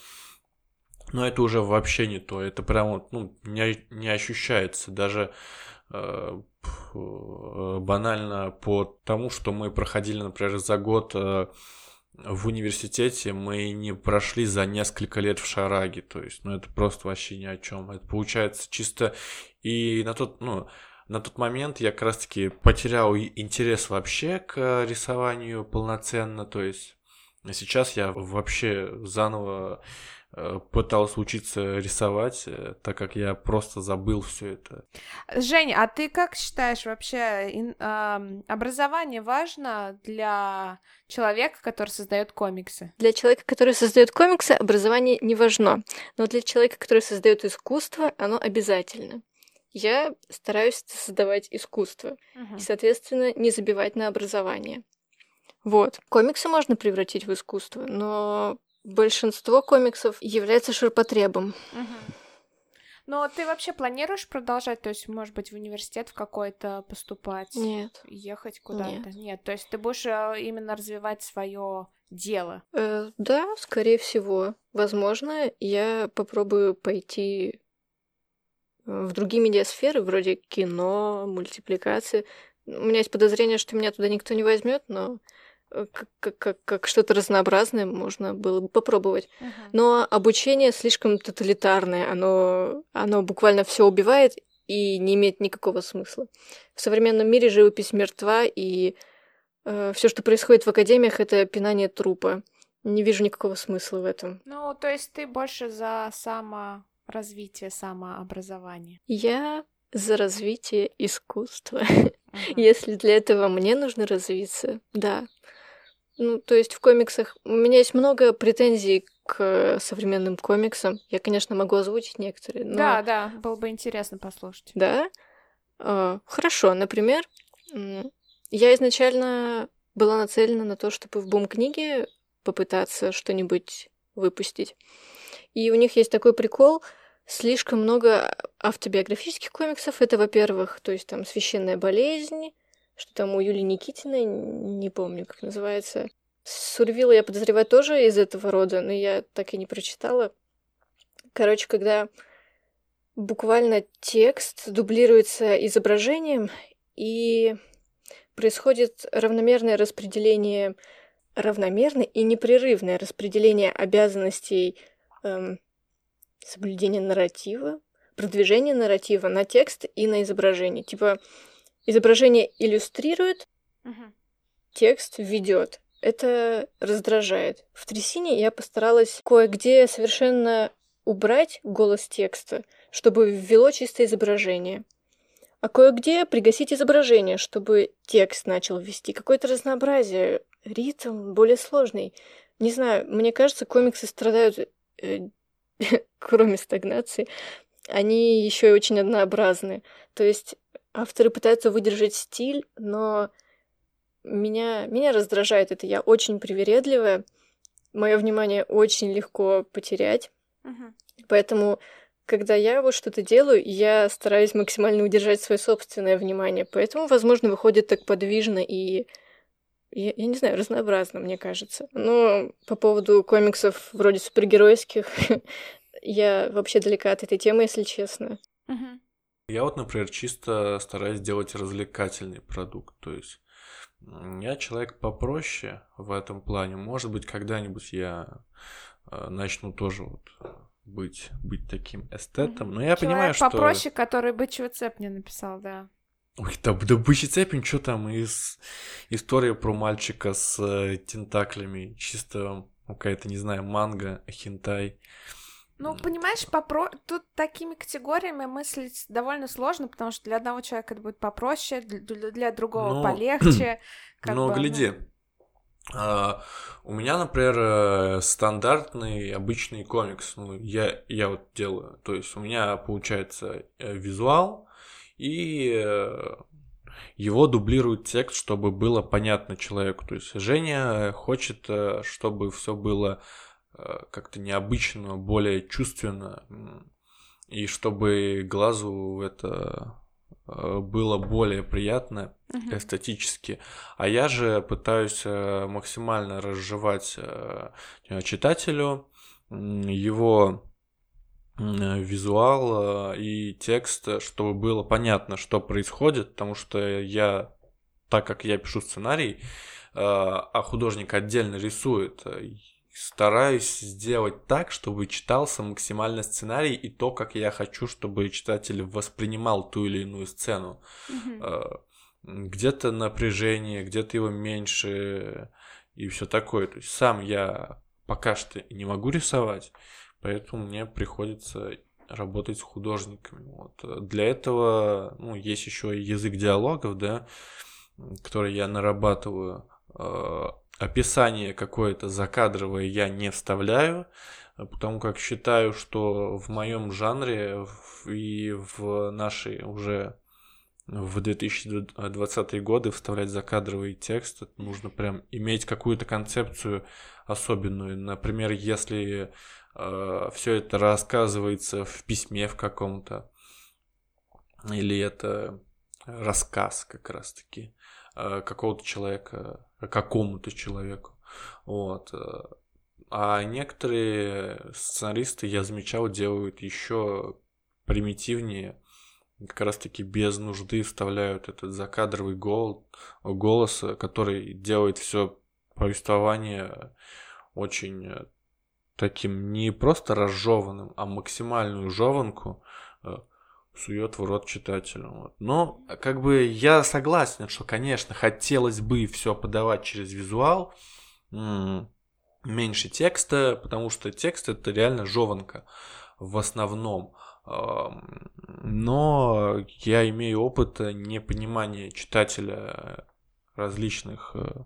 но это уже вообще не то. Это прям вот, ну, не, не ощущается. Даже э, банально по тому, что мы проходили, например, за год э, в университете мы не прошли за несколько лет в Шараге, то есть, ну, это просто вообще ни о чем. Это получается чисто и на тот, ну, на тот момент я как раз-таки потерял интерес вообще к рисованию полноценно, то есть сейчас я вообще заново пытался учиться рисовать, э, так как я просто забыл все это. Женя, а ты как считаешь вообще э, образование важно для человека, который создает комиксы? Для человека, который создает комиксы, образование не важно, но для человека, который создает искусство, оно обязательно. Я стараюсь создавать искусство uh-huh. и, соответственно, не забивать на образование. Вот. Комиксы можно превратить в искусство, но большинство комиксов является ширпотребом. Угу. Но ты вообще планируешь продолжать, то есть, может быть, в университет в какой-то поступать? Нет. Ехать куда-то? Нет. Нет. То есть ты будешь э, именно развивать свое дело? Э, да, скорее всего. Возможно, я попробую пойти в другие медиасферы, вроде кино, мультипликации. У меня есть подозрение, что меня туда никто не возьмет, но Э, как, как, как что-то разнообразное можно было бы попробовать. Uh-huh. Но обучение слишком тоталитарное, оно, оно буквально все убивает и не имеет никакого смысла. В современном мире живопись мертва, и э, все, что происходит в академиях, это пинание трупа. не вижу никакого смысла в этом. Ну, то есть ты больше за саморазвитие, самообразование. Я за развитие искусства. Если для этого мне нужно развиться, да. Ну, то есть в комиксах у меня есть много претензий к современным комиксам. Я, конечно, могу озвучить некоторые, но... Да, да, было бы интересно послушать. Да? А, хорошо, например, я изначально была нацелена на то, чтобы в бум-книге попытаться что-нибудь выпустить. И у них есть такой прикол, слишком много автобиографических комиксов. Это, во-первых, то есть там «Священная болезнь», что там у Юлии Никитиной, не помню, как называется. Сурвила, я подозреваю, тоже из этого рода, но я так и не прочитала. Короче, когда буквально текст дублируется изображением, и происходит равномерное распределение, равномерное и непрерывное распределение обязанностей эм, соблюдения нарратива, продвижения нарратива на текст и на изображение. Типа изображение иллюстрирует, Мгм. текст ведет. Это раздражает. В трясине я постаралась кое-где совершенно убрать голос текста, чтобы ввело чистое изображение. А кое-где пригасить изображение, чтобы текст начал вести. Какое-то разнообразие, ритм более сложный. Не знаю, мне кажется, комиксы страдают, э, кроме стагнации, они еще и очень однообразны. То есть авторы пытаются выдержать стиль, но меня, меня раздражает это. Я очень привередливая. Мое внимание очень легко потерять. Мгм. Поэтому, когда я вот что-то делаю, я стараюсь максимально удержать свое собственное внимание. Поэтому, возможно, выходит так подвижно и, я, я не знаю, разнообразно, мне кажется. Но по поводу комиксов вроде супергеройских, я вообще далека от этой темы, если честно. Мгм. Я вот, например, чисто стараюсь делать развлекательный продукт. То есть я человек попроще в этом плане. Может быть, когда-нибудь я э, начну тоже вот быть, быть таким эстетом. Но я Человек понимаю, что... попроще, который бычий цеп мне написал, да. Ой, да, да бычий цепень, что там из история про мальчика с э, тентаклями, чисто какая-то, не знаю, манга, хентай. Ну, понимаешь, попро... тут такими категориями мыслить довольно сложно, потому что для одного человека это будет попроще, для, для- другого Ну, полегче. Но бы, ну. гляди, а, у меня, например, э, стандартный обычный комикс. Ну, я, я вот делаю. То есть у меня получается э, визуал, и э, его дублирует текст, чтобы было понятно человеку. То есть Женя хочет, чтобы все было как-то необычно, более чувственно, и чтобы глазу это э, было более приятно Мгм. эстетически. А я же пытаюсь э, максимально разжевать э, читателю его э, визуал э, и текст, э, чтобы было понятно, что происходит, потому что я, так как я пишу сценарий, э, а художник отдельно рисует, э, стараюсь сделать так, чтобы читался максимально сценарий и то, как я хочу, чтобы читатель воспринимал ту или иную сцену э, где-то напряжение, где-то его меньше и все такое. То есть сам я пока что не могу рисовать, поэтому мне приходится работать с художниками. Вот. Э, Для этого ну, есть еще язык диалогов, да, который я нарабатываю. Э, Описание какое-то закадровое я не вставляю, э, потому как считаю, что в моем жанре и в нашей уже в 2020 годы вставлять закадровый текст, нужно прям иметь какую-то концепцию особенную. Например, если все это рассказывается в письме в каком-то, или это рассказ как раз-таки э, какого-то человека, какому-то человеку. Вот. э. А некоторые сценаристы, я замечал, делают еще примитивнее, как раз-таки без нужды вставляют этот закадровый гол, голос, э, который делает все повествование очень э, таким не просто разжеванным, а максимальную жеванку э, сует в рот читателю. Вот. Но как бы я согласен, что, конечно, хотелось бы все подавать через визуал, меньше текста, потому что текст это реально жеванка в основном. Но я имею опыт непонимания читателя различных э,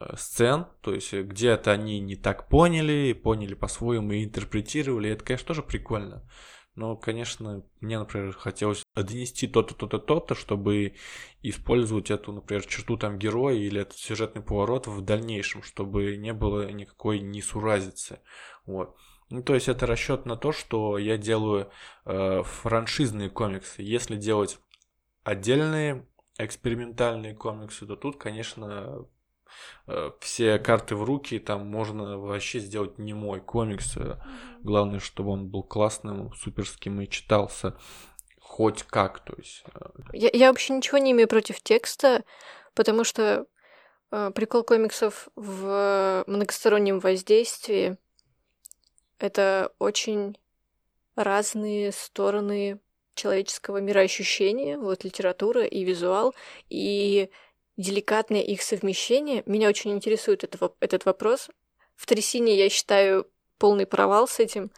э, сцен, то есть где-то они не так поняли, поняли по-своему и интерпретировали, это, конечно, тоже прикольно. Но, конечно, мне, например, хотелось донести то-то, то-то, то-то, чтобы использовать эту, например, черту там героя или этот сюжетный поворот в дальнейшем, чтобы не было никакой несуразицы. Вот. Ну, то есть это расчет на то, что я делаю э, франшизные комиксы. Если делать отдельные экспериментальные комиксы, то тут, конечно, все карты в руки, там можно вообще сделать не мой комикс. Mm-hmm. Главное, чтобы он был классным, суперским и читался хоть как, то есть. Э. Я, я вообще ничего не имею против текста, потому что э, прикол комиксов в многостороннем воздействии это очень разные стороны человеческого мироощущения, вот литература и визуал, и деликатное их совмещение. Меня очень интересует это, этот вопрос. В трясине я считаю полный провал с этим.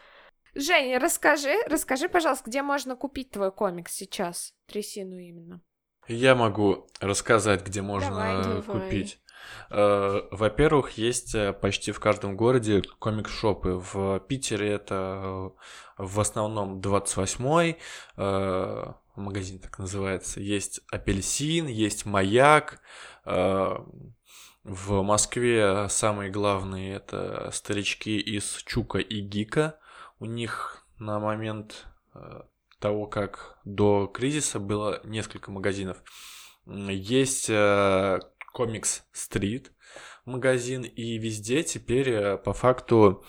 Женя, расскажи, расскажи, пожалуйста, где можно купить твой комикс сейчас, трясину именно. Я могу рассказать, где можно давай, купить. Давай. Э, во-первых, есть э, почти в каждом городе комикс-шопы. В Питере это в основном 28-й, э, магазин так называется, есть апельсин, есть маяк, э, в Москве самые главные это старички из Чука и Гика. У них на момент э, того, как до кризиса было несколько магазинов. Есть комикс стрит магазин, и везде теперь по факту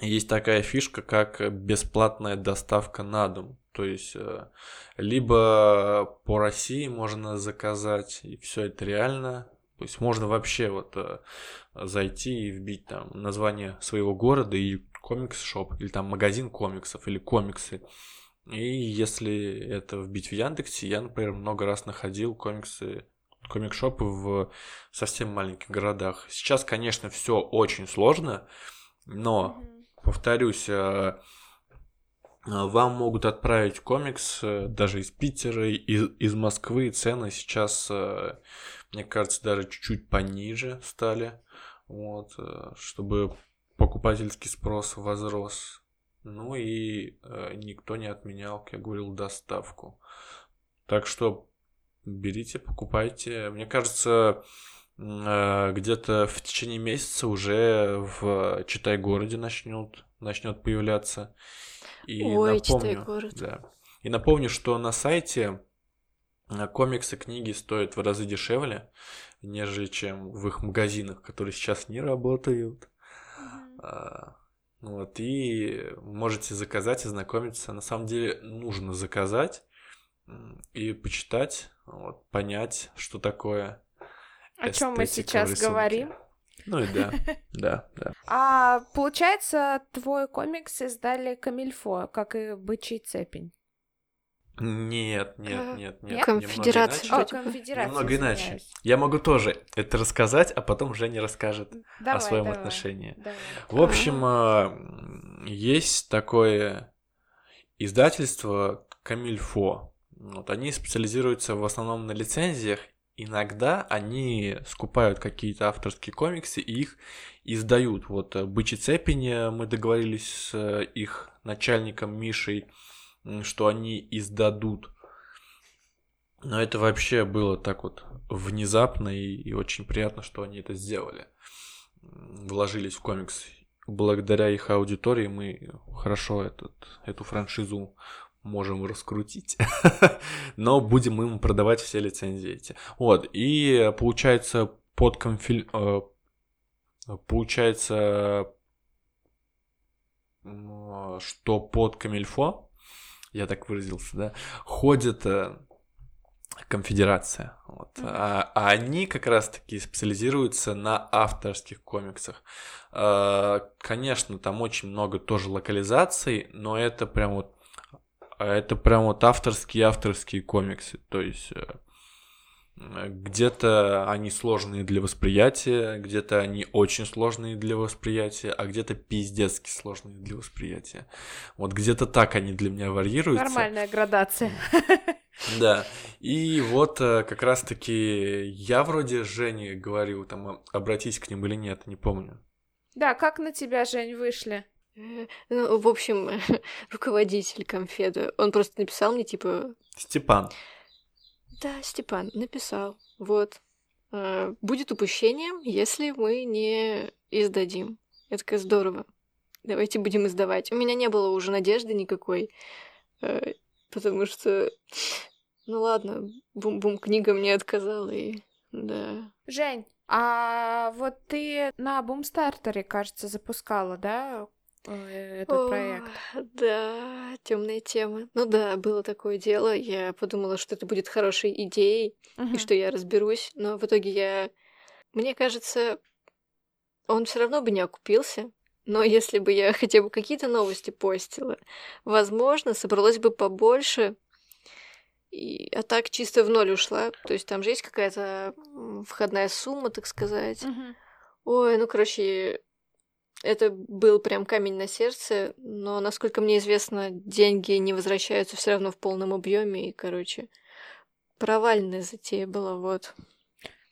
есть такая фишка, как бесплатная доставка на дом. То есть, э, либо по России можно заказать, и все это реально. То есть, можно вообще вот э, зайти и вбить там название своего города и комикс-шоп, или там магазин комиксов, или комиксы. И если это вбить в Яндексе, я, например, много раз находил комиксы комик-шопы в совсем маленьких городах. Сейчас, конечно, все очень сложно, но повторюсь, э, вам могут отправить комикс э, даже из Питера, из, из Москвы. Цены сейчас, мне кажется, даже чуть-чуть пониже стали. Вот, чтобы покупательский спрос возрос. Ну и никто не отменял, как я говорил, доставку. Так что берите, покупайте. Мне кажется, Э, где-то в течение месяца уже в Читай-городе начнет, начнет появляться. И Ой, напомню, город. Да. И напомню, что на сайте э, комиксы, книги стоят в разы дешевле, нежели чем в их магазинах, которые сейчас не работают. Mm-hmm. Вот, и можете заказать, ознакомиться. На самом деле нужно заказать и почитать, вот, понять, что такое о чем мы сейчас рисунки. говорим? Ну и да, да, да. А получается, твой комикс издали Камильфо, как и «Бычий цепень». Нет, нет, нет, нет. Конфедерация. О, конфедерация. Немного иначе. Я могу тоже это рассказать, а потом Женя расскажет давай, о своем давай, отношении. Давай. В общем, а, есть такое издательство Камильфо. Вот они специализируются в основном на лицензиях иногда они скупают какие-то авторские комиксы и их издают. Вот э, «Бычий цепень» мы договорились с э, их начальником Мишей, что они издадут. Но это вообще было так вот внезапно и, и очень приятно, что они это сделали. Вложились в комикс. Благодаря их аудитории мы хорошо этот, эту франшизу можем раскрутить, но будем им продавать все лицензии эти. Вот, и получается под конфиль... Э, получается, что под Камильфо, я так выразился, да, ходит э, конфедерация. Вот. Mm-hmm. А, а они как раз-таки специализируются на авторских комиксах. А, конечно, там очень много тоже локализаций, но это прям вот это прям вот авторские авторские комиксы. То есть э, Где-то они сложные для восприятия, где-то они очень сложные для восприятия, а где-то пиздецки сложные для восприятия. Вот где-то так они для меня варьируются. Нормальная градация. Да, и вот э, как раз-таки я вроде Жене говорил, там, обратись к ним или нет, не помню. Да, как на тебя, Жень, вышли? Э, Ну, в общем, руководитель конфеты, он просто написал мне, типа, Степан. да, Степан, написал, вот, э, будет упущением, если мы не издадим. Я такая, здорово, давайте будем издавать. У меня не было уже надежды никакой, э, потому что, ну ладно, бум-бум книга мне отказала, и да. Жень, а вот ты на Бумстартере, кажется, запускала, да, этот О, проект? Да, темная тема. Ну да, было такое дело. Я подумала, что это будет хорошей идеей, Мгм. и что я разберусь, но в итоге я... Мне кажется, он все равно бы не окупился. Но если бы я хотя бы какие-то новости постила, возможно, собралось бы побольше. И... А так чисто в ноль ушла. То есть там же есть какая-то входная сумма, так сказать. Мгм. Ой, ну, короче, это был прям камень на сердце, но, насколько мне известно, деньги не возвращаются все равно в полном объеме, и, короче, провальная затея была, вот.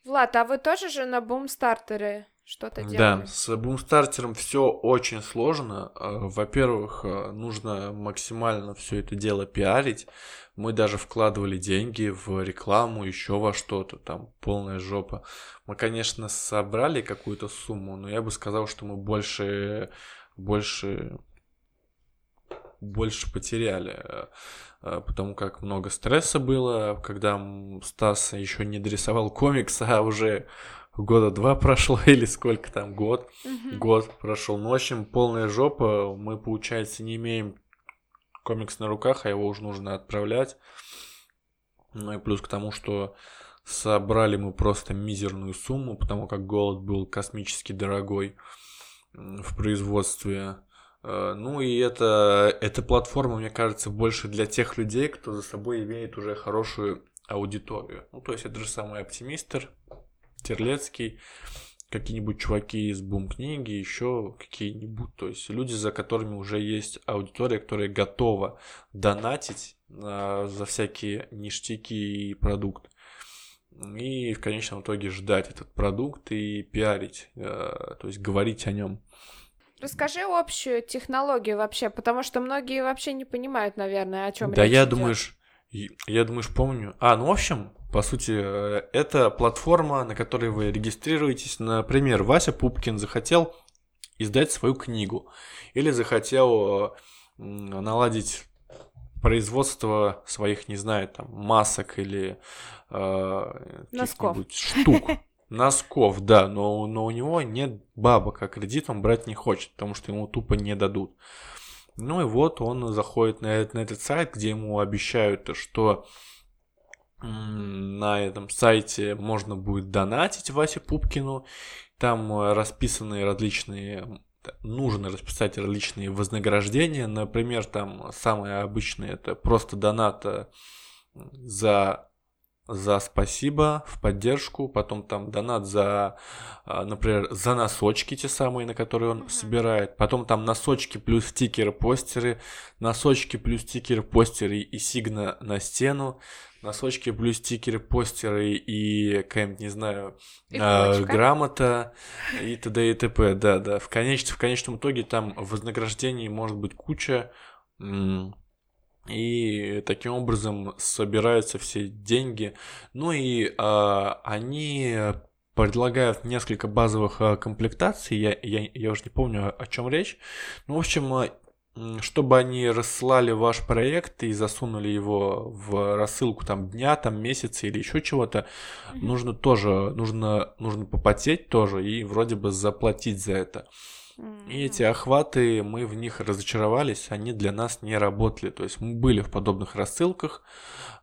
Влад, а вы тоже же на Бумстартере что-то Да, делали? с бумстартером все очень сложно. Э, Во-первых, э, нужно максимально все это дело пиарить. Мы даже вкладывали деньги в рекламу, еще во что-то, там полная жопа. Мы, конечно, собрали какую-то сумму, но я бы сказал, что мы больше, больше, больше потеряли, э, потому как много стресса было, когда Стас еще не дорисовал комикс, а уже года два прошло или сколько там, год. Мгм. Год прошел. Ну, в общем, полная жопа. Мы, получается, не имеем комикс на руках, а его уже нужно отправлять. Ну и плюс к тому, что собрали мы просто мизерную сумму, потому как голод был космически дорогой в производстве. Э, Ну и это, эта платформа, мне кажется, больше для тех людей, кто за собой имеет уже хорошую аудиторию. Ну, то есть это же самый оптимистр, Терлецкий, какие-нибудь чуваки из бум книги, еще какие-нибудь. То есть люди, за которыми уже есть аудитория, которая готова донатить а, за всякие ништяки и продукт. И в конечном итоге ждать этот продукт и пиарить, э, то есть говорить о нем. Расскажи общую технологию вообще, потому что многие вообще не понимают, наверное, о чем Да, речь я идёт. думаешь, я думаешь, помню. А, ну, в общем, по сути, э, это платформа, на которой вы регистрируетесь. Например, Вася Пупкин захотел издать свою книгу или захотел э, наладить производство своих, не знаю, там, масок или э, Носков. каких-нибудь штук. Носков, да, но, но у него нет бабок, а кредит он брать не хочет, потому что ему тупо не дадут. Ну и вот он заходит на, этот- на этот сайт, где ему обещают, что на этом сайте можно будет донатить Васе Пупкину. Там э, расписаны различные, нужно расписать различные вознаграждения. Например, там самое обычное это просто донат э, за за спасибо, в поддержку, потом там донат за, а, например, за носочки те самые, на которые он Мгм. собирает, потом там носочки плюс стикеры, постеры, носочки плюс стикеры, постеры и сигна на стену, носочки плюс стикеры, постеры и какая-нибудь, не знаю, И флотика. грамота и т.д. и т.п. Да, да. В, конеч... в конечном итоге там вознаграждений может быть куча. И таким образом собираются все деньги. Ну и а, они предлагают несколько базовых а, комплектаций. Я, я, я уже не помню, о, чем речь. Ну, в общем, чтобы они рассылали ваш проект и засунули его в рассылку там дня, там месяца или еще чего-то, Мгм. нужно тоже, нужно, нужно попотеть тоже и вроде бы заплатить за это. И эти охваты, мы в них разочаровались, они для нас не работали. То есть мы были в подобных рассылках,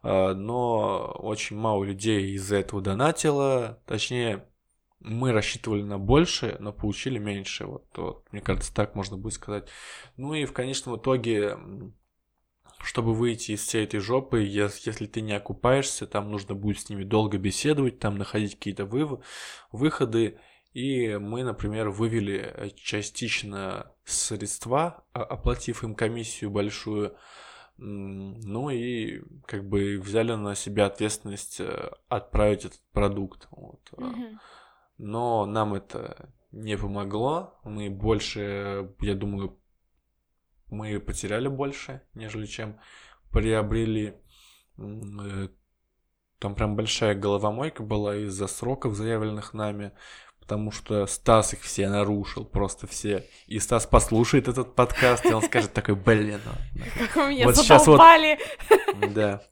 а, но очень мало людей из-за этого донатило. Точнее, мы рассчитывали на больше, но получили меньше. Вот, вот, мне кажется, так можно будет сказать. Ну и в конечном итоге чтобы выйти из всей этой жопы, если ты не окупаешься, там нужно будет с ними долго беседовать, там находить какие-то вы... выходы. И мы, например, вывели частично средства, оплатив им комиссию большую, ну и как бы взяли на себя ответственность э, отправить этот продукт. Вот. Мгм. Но нам это не помогло. Мы больше, я думаю, мы потеряли больше, нежели чем приобрели. Э, Там прям большая головомойка была из-за сроков, заявленных нами, потому что Стас их все нарушил, просто все. И Стас послушает этот подкаст, и он скажет такой, блин, ну, Как вы меня Вот сейчас вот- задолбали. да.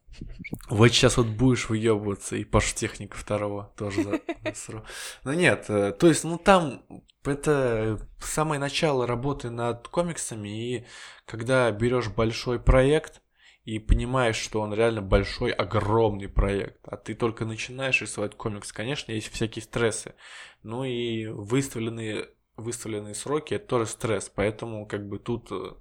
Вот сейчас вот будешь выебываться, и Паш техника второго тоже за- засру. Ну нет, э, то есть, ну там это самое начало работы над комиксами, и когда берешь большой проект и понимаешь, что он реально большой, огромный проект, а ты только начинаешь рисовать комикс, конечно, есть всякие стрессы, ну и выставленные выставленные сроки это тоже стресс, поэтому как бы тут э,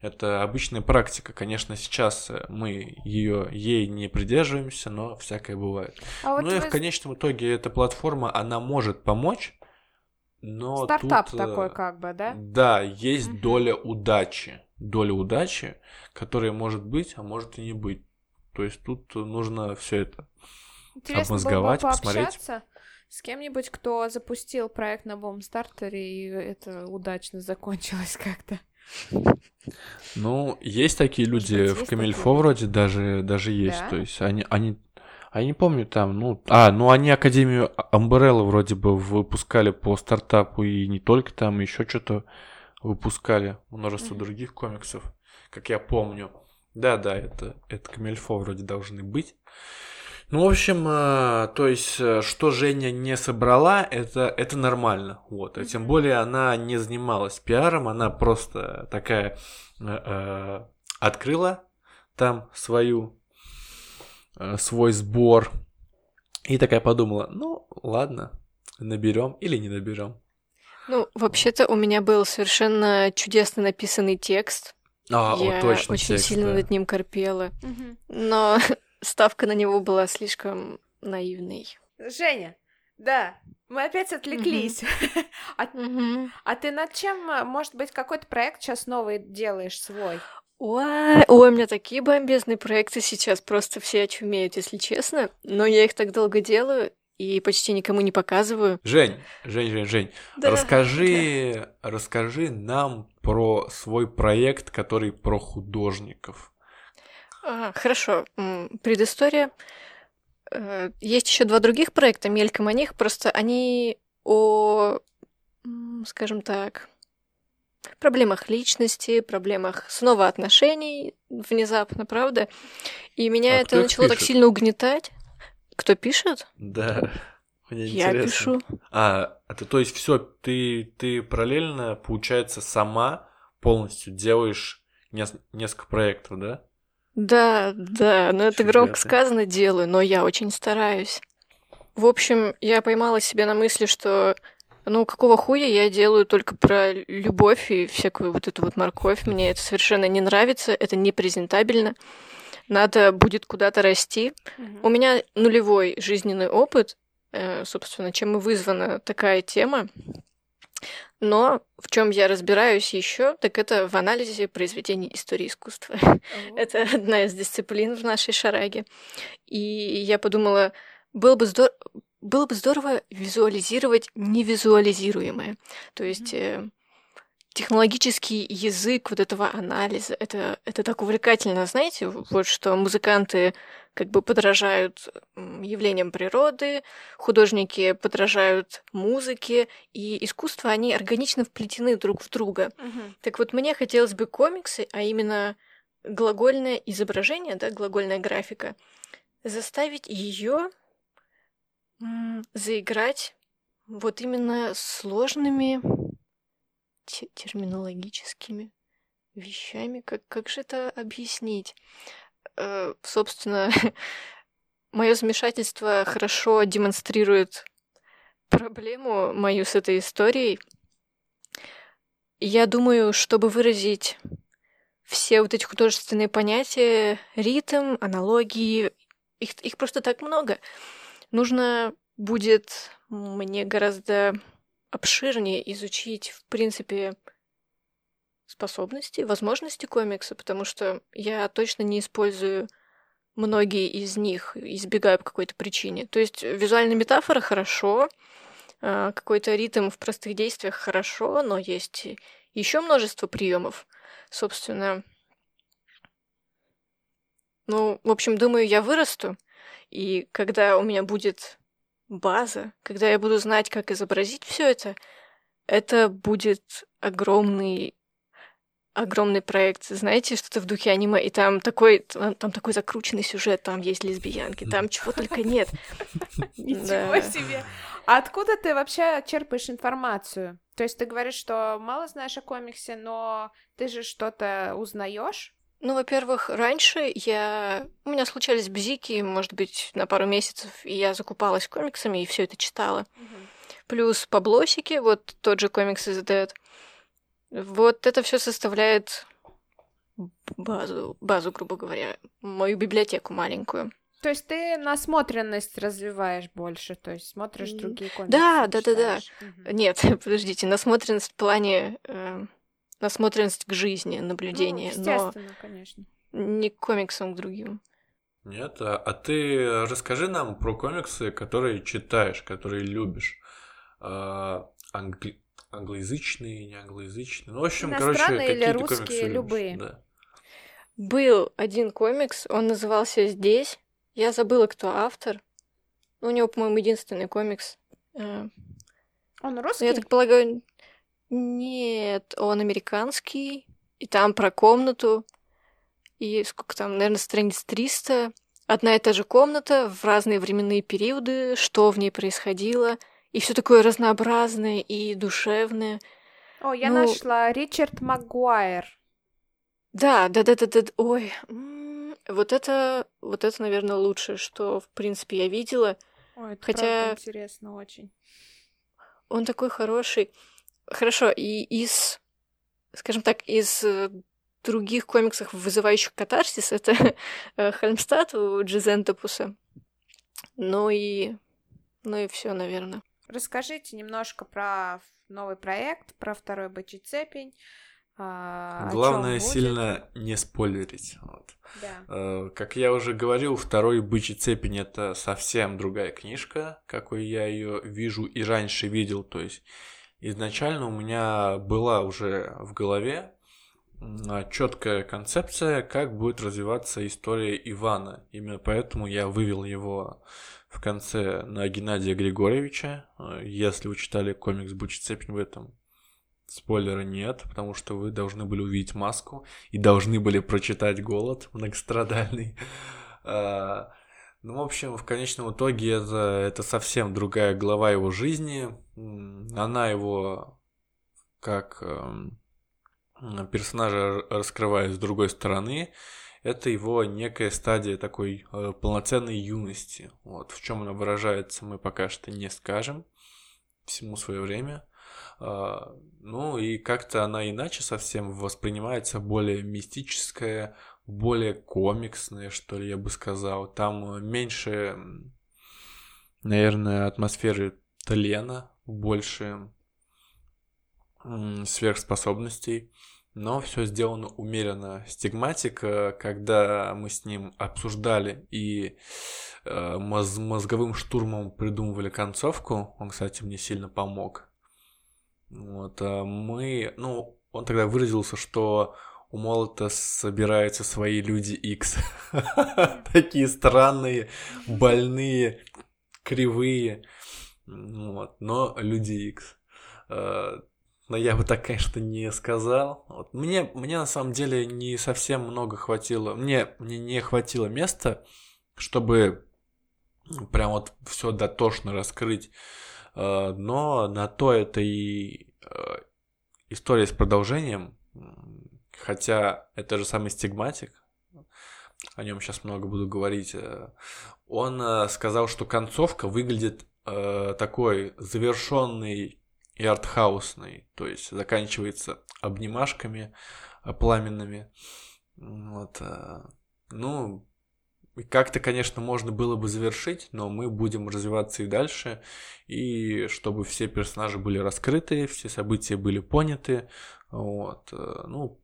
это обычная практика. Конечно, сейчас э, мы ее ей не придерживаемся, но всякое бывает. А вот ну и вы в конечном итоге эта платформа, она может помочь, но стартап тут, э, такой как бы, да? Да, есть Мгм. доля удачи. Доля удачи, которая может быть, а может и не быть. То есть тут нужно все это. Интересно было бы обмозговать, посмотреть. пообщаться с кем-нибудь, кто запустил проект на Бомстартере, и это удачно закончилось как-то. Ну, есть такие люди быть, в Камильфо вроде даже, даже есть. То есть они, они, я не помню там, ну, а, ну они Академию Umbrella вроде бы выпускали по стартапу и не только там, еще что-то выпускали, множество Мгм. других комиксов, как я помню. Да, да, это, это Камильфо вроде должны быть. Ну, в общем, э, то есть, э, что Женя не собрала, это, это нормально. Вот. А тем более она не занималась пиаром, она просто такая э, э, открыла там свою, э, свой сбор. И такая подумала, ну, ладно, наберем или не наберем. Ну, вообще-то у меня был совершенно чудесно написанный текст. А, Я о, точно, очень текст, сильно да. над ним корпела. Мгм. Но ставка на него была слишком наивной. Женя, да, мы опять отвлеклись. А, а ты над чем, может быть, какой-то проект сейчас новый делаешь свой? Ой, ой, у меня такие бомбезные проекты сейчас, просто все очумеют, если честно. Но я их так долго делаю и почти никому не показываю. Жень, Жень, Жень, Жень, Да, расскажи, расскажи нам про свой проект, который про художников. А, хорошо, предыстория. Э, Есть еще два других проекта, мельком о них, просто они о, скажем так, проблемах личности, проблемах снова отношений внезапно, правда? И меня А это начало так пишет? сильно угнетать. Кто пишет? Да, мне Я интересно. пишу. А, а ты, то есть все, ты, ты параллельно, получается, сама полностью делаешь нес- несколько проектов, да? Да, да, но это Чудесно. громко сказано делаю, но я очень стараюсь. В общем, я поймала себя на мысли, что ну какого хуя я делаю только про любовь и всякую вот эту вот морковь. Мне это совершенно не нравится, это непрезентабельно. Надо будет куда-то расти. У меня нулевой жизненный опыт, э, собственно, чем и вызвана такая тема. Но в чем я разбираюсь еще, так это в анализе произведений истории искусства. Это одна из дисциплин в нашей шараге. И я подумала, было бы, здор- было бы здорово визуализировать невизуализируемое. То есть э, технологический язык вот этого анализа, это, это так увлекательно, знаете, вот что музыканты как бы подражают явлениям природы, художники подражают музыке, и искусство, они органично вплетены друг в друга. Мгм. Так вот, мне хотелось бы комиксы, а именно глагольное изображение, да, глагольная графика, заставить ее заиграть вот именно сложными терминологическими вещами. Как, как же это объяснить? Э, собственно, мое замешательство хорошо демонстрирует проблему мою с этой историей. Я думаю, чтобы выразить все вот эти художественные понятия, ритм, аналогии, их, их просто так много. Нужно будет мне гораздо обширнее изучить, в принципе, способности, возможности комикса, потому что я точно не использую многие из них, избегаю по какой-то причине. То есть визуальная метафора хорошо, а, какой-то ритм в простых действиях хорошо, но есть еще множество приемов. Собственно, ну, в общем, думаю, я вырасту, и когда у меня будет база, когда я буду знать, как изобразить все это, это будет огромный огромный проект, знаете, что-то в духе аниме, и там такой, там, там такой закрученный сюжет, там есть лесбиянки, там чего только нет. Ничего себе! А откуда ты вообще черпаешь информацию? То есть ты говоришь, что мало знаешь о комиксе, но ты же что-то узнаешь? Ну, во-первых, раньше я... У меня случались бзики, может быть, на пару месяцев, и я закупалась комиксами и все это читала. Угу. Плюс поблосики, вот тот же комикс из Dead. Вот это все составляет базу, базу, грубо говоря, мою библиотеку маленькую. То есть ты насмотренность развиваешь больше, то есть смотришь другие комиксы. Да, да, да, да. Угу. Нет, подождите, насмотренность в плане э, насмотренность к жизни, наблюдение. Ну, естественно, но конечно. Не к комиксам, к другим. Нет, а, а ты расскажи нам про комиксы, которые читаешь, которые любишь. А, англи... Англоязычные, не англоязычные. Ну, в общем, короче, какие-то русские, любые. Да. Был один комикс, он назывался «Здесь». Я забыла, кто автор. У него, по-моему, единственный комикс. Э, он русский? Я так полагаю, нет, он американский, и там про комнату, и сколько там, наверное, страниц 300. Одна и та же комната в разные временные периоды, что в ней происходило, и все такое разнообразное и душевное. О, я ну... нашла Ричард Магуайр. Да, да, да, да, да, ой, вот это, вот это, наверное, лучшее, что в принципе я видела. Ой, это Хотя интересно очень. Он такой хороший. Хорошо, и из, скажем так, из э, других комиксов, вызывающих катарсис, это э, Хельмстад у Джизентопуса. Ну и... Ну и все, наверное. Расскажите немножко про новый проект, про второй бычий цепень. А, Главное сильно не спойлерить. Вот. Да. Э, как я уже говорил, второй бычий цепень это совсем другая книжка, какой я ее вижу и раньше видел. То есть изначально у меня была уже в голове четкая концепция, как будет развиваться история Ивана. Именно поэтому я вывел его в конце на Геннадия Григорьевича. Если вы читали комикс «Бучи цепень» в этом, спойлера нет, потому что вы должны были увидеть маску и должны были прочитать «Голод» многострадальный. А, ну, в общем, в конечном итоге это, это совсем другая глава его жизни. Она его как э, персонажа раскрывает с другой стороны. Это его некая стадия такой э, полноценной юности. Вот. В чем она выражается, мы пока что не скажем. Всему свое время. Uh, ну и как-то она иначе совсем воспринимается, более мистическая, более комиксные, что ли, я бы сказал. Там меньше, наверное, атмосферы тлена, больше сверхспособностей, но все сделано умеренно. Стигматика, когда мы с ним обсуждали и э, моз мозговым штурмом придумывали концовку, он, кстати, мне сильно помог. Вот, а мы, ну, он тогда выразился, что у Молота собираются свои люди X. Такие странные, больные, кривые. Вот. Но люди X. А, но я бы так, конечно, не сказал. Вот. Мне, мне на самом деле не совсем много хватило. Мне, мне не хватило места, чтобы прям вот все дотошно раскрыть. А, но на то это и история с продолжением хотя это же самый стигматик, о нем сейчас много буду говорить, э, он э, сказал, что концовка выглядит э, такой завершенной и артхаусный, то есть заканчивается обнимашками э, пламенными. Вот, ну, как-то, конечно, можно было бы завершить, но мы будем развиваться и дальше, и чтобы все персонажи были раскрыты, все события были поняты, вот, ну,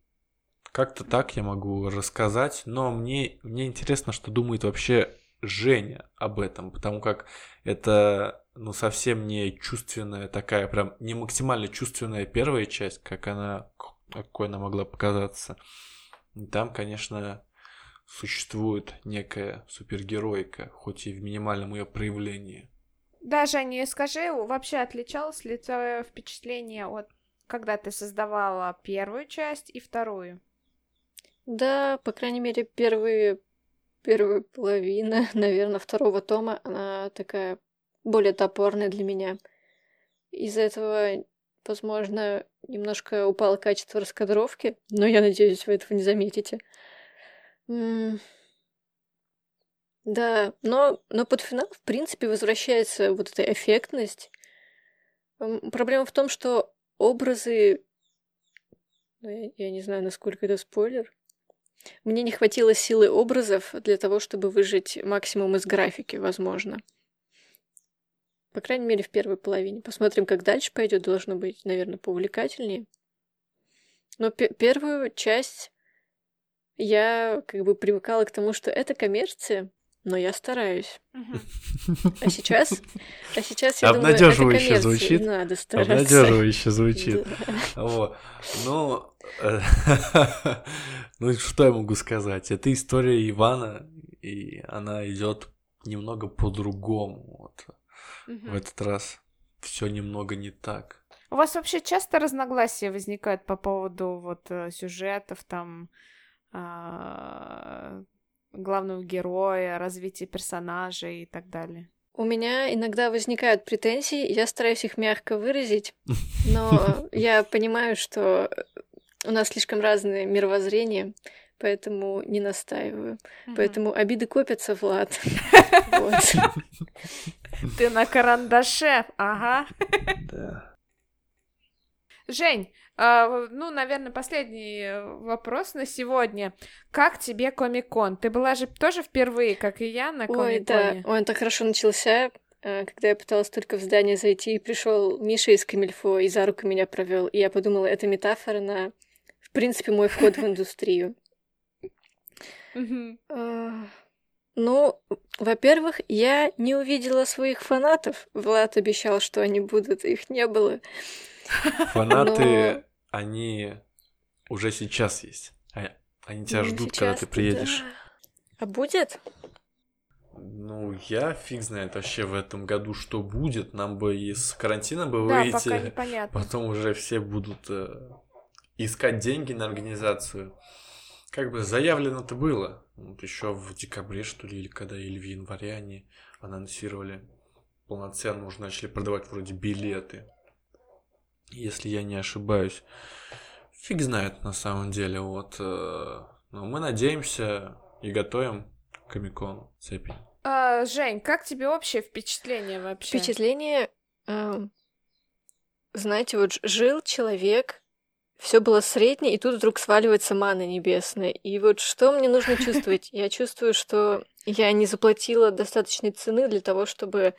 как-то так я могу рассказать, но мне, мне интересно, что думает вообще Женя об этом, потому как это ну, совсем не чувственная такая, прям не максимально чувственная первая часть, как она, какой она могла показаться. Там, конечно, существует некая супергеройка, хоть и в минимальном ее проявлении. Да, Женя, скажи, вообще отличалось ли твое впечатление от когда ты создавала первую часть и вторую? Да, по крайней мере, первые, первая половина, наверное, второго тома, она такая более топорная для меня. Из-за этого, возможно, немножко упало качество раскадровки, но я надеюсь, вы этого не заметите. Да, но, но под финал, в принципе, возвращается вот эта эффектность. Проблема в том, что образы... Ну, я, я не знаю, насколько это спойлер. Мне не хватило силы образов для того, чтобы выжить максимум из графики, возможно. По крайней мере, в первой половине. Посмотрим, как дальше пойдет. Должно быть, наверное, поувлекательнее. Но первую часть я как бы привыкала к тому, что это коммерция, но я стараюсь. А сейчас, а сейчас я думаю, это коммерция, звучит. надо стараться. Обнадеживающе звучит. Вот. Ну, ну, что я могу сказать? Это история Ивана, и она идет немного по-другому. Вот. В этот раз все немного не так. У вас вообще часто разногласия возникают по поводу вот э, сюжетов там? Главного героя, развития персонажей и так далее. У меня иногда возникают претензии, я стараюсь их мягко выразить, но я понимаю, что у нас слишком разные мировоззрения, поэтому не настаиваю. Поэтому обиды копятся, Влад. Ты на карандаше, ага. Да. Жень, а, ну, наверное, последний вопрос на сегодня. Как тебе Комик-кон? Ты была же тоже впервые, как и я, на Комик-коне? Ой, да, он так хорошо начался. Э, когда я пыталась только в здание зайти, и пришел Миша из Камильфо и за руку меня провел, и я подумала, это метафора на, в принципе, мой вход в индустрию. А, ну, во-первых, я не увидела своих фанатов. Влад обещал, что они будут, их не было. Фанаты. Они уже сейчас есть. Они тебя ну, ждут, когда ты приедешь. Да. А будет? Ну, я фиг знает вообще в этом году, что будет. Нам бы из карантина бы да, выйти. Пока непонятно. Потом уже все будут э, искать деньги на организацию. Как бы заявлено-то было. Вот еще в декабре, что ли, или когда, или в январе они анонсировали полноценно уже начали продавать вроде билеты если я не ошибаюсь. Фиг знает на самом деле, вот. Э, но мы надеемся и готовим Комикон цепи. А, Жень, как тебе общее впечатление вообще? Впечатление, э, знаете, вот жил человек, все было среднее, и тут вдруг сваливается мана небесная. И вот что мне нужно чувствовать? Я чувствую, что я не заплатила достаточной цены для того, чтобы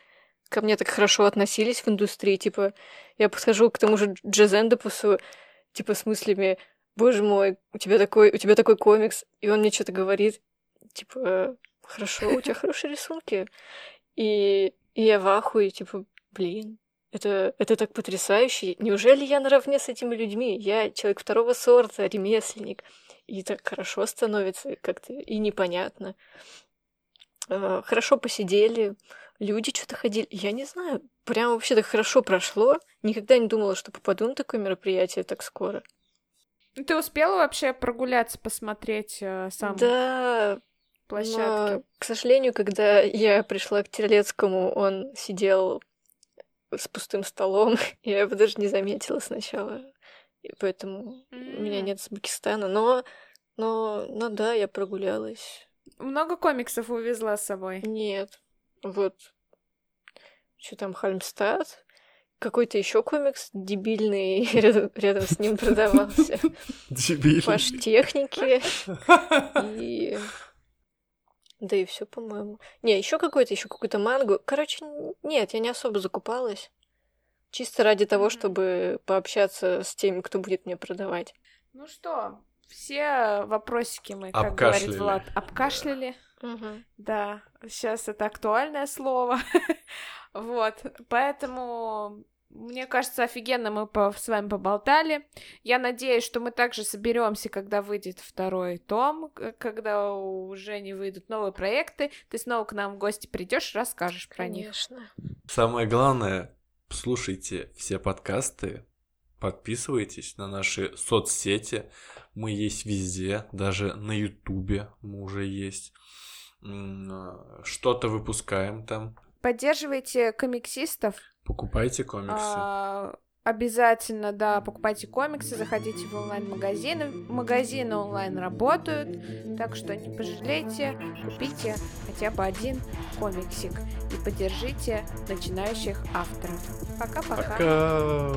ко мне так хорошо относились в индустрии. Типа, я подхожу к тому же Джезендепусу, типа, с мыслями, боже мой, у тебя такой, у тебя такой комикс, и он мне что-то говорит, типа, хорошо, у тебя хорошие рисунки. И, и я в ахуе, типа, блин, это, это так потрясающе. Неужели я наравне с этими людьми? Я человек второго сорта, ремесленник. И так хорошо становится как-то и непонятно. Э, хорошо посидели, люди что-то ходили. Я не знаю, прям вообще так хорошо прошло. Никогда не думала, что попаду на такое мероприятие так скоро. Ну, ты успела вообще прогуляться, посмотреть э, сам да, площадки? Но, к сожалению, когда я пришла к Терлецкому, он сидел с пустым столом. я его даже не заметила сначала. И поэтому mm. у меня нет Узбекистана. Но, но, но да, я прогулялась. Много комиксов увезла с собой? Нет. Вот. Что там, Хальмстад? какой-то еще комикс дебильный рядом, с ним продавался. Дебильный. Паш техники. И... Да и все, по-моему. Не, еще какой-то, еще какой-то мангу. Короче, нет, я не особо закупалась. Чисто ради того, чтобы пообщаться с теми, кто будет мне продавать. Ну что, все вопросики мы, как Обкашляли. говорит Влад, обкашляли. Мгм. Да, сейчас это актуальное слово. вот, поэтому мне кажется, офигенно мы по- с вами поболтали. Я надеюсь, что мы также соберемся, когда выйдет второй том, когда уже не выйдут новые проекты. Ты снова к нам в гости придешь, расскажешь про них. Конечно. Самое главное, слушайте все подкасты, подписывайтесь на наши соцсети. Мы есть везде, даже на Ютубе мы уже есть. А, Что-то выпускаем там. Поддерживайте комиксистов. Покупайте комиксы. А, Обязательно, да, покупайте комиксы, заходите в онлайн-магазины. Магазины онлайн работают, так что не пожалейте, купите хотя бы один комиксик и поддержите начинающих авторов. Пока-пока. Пока.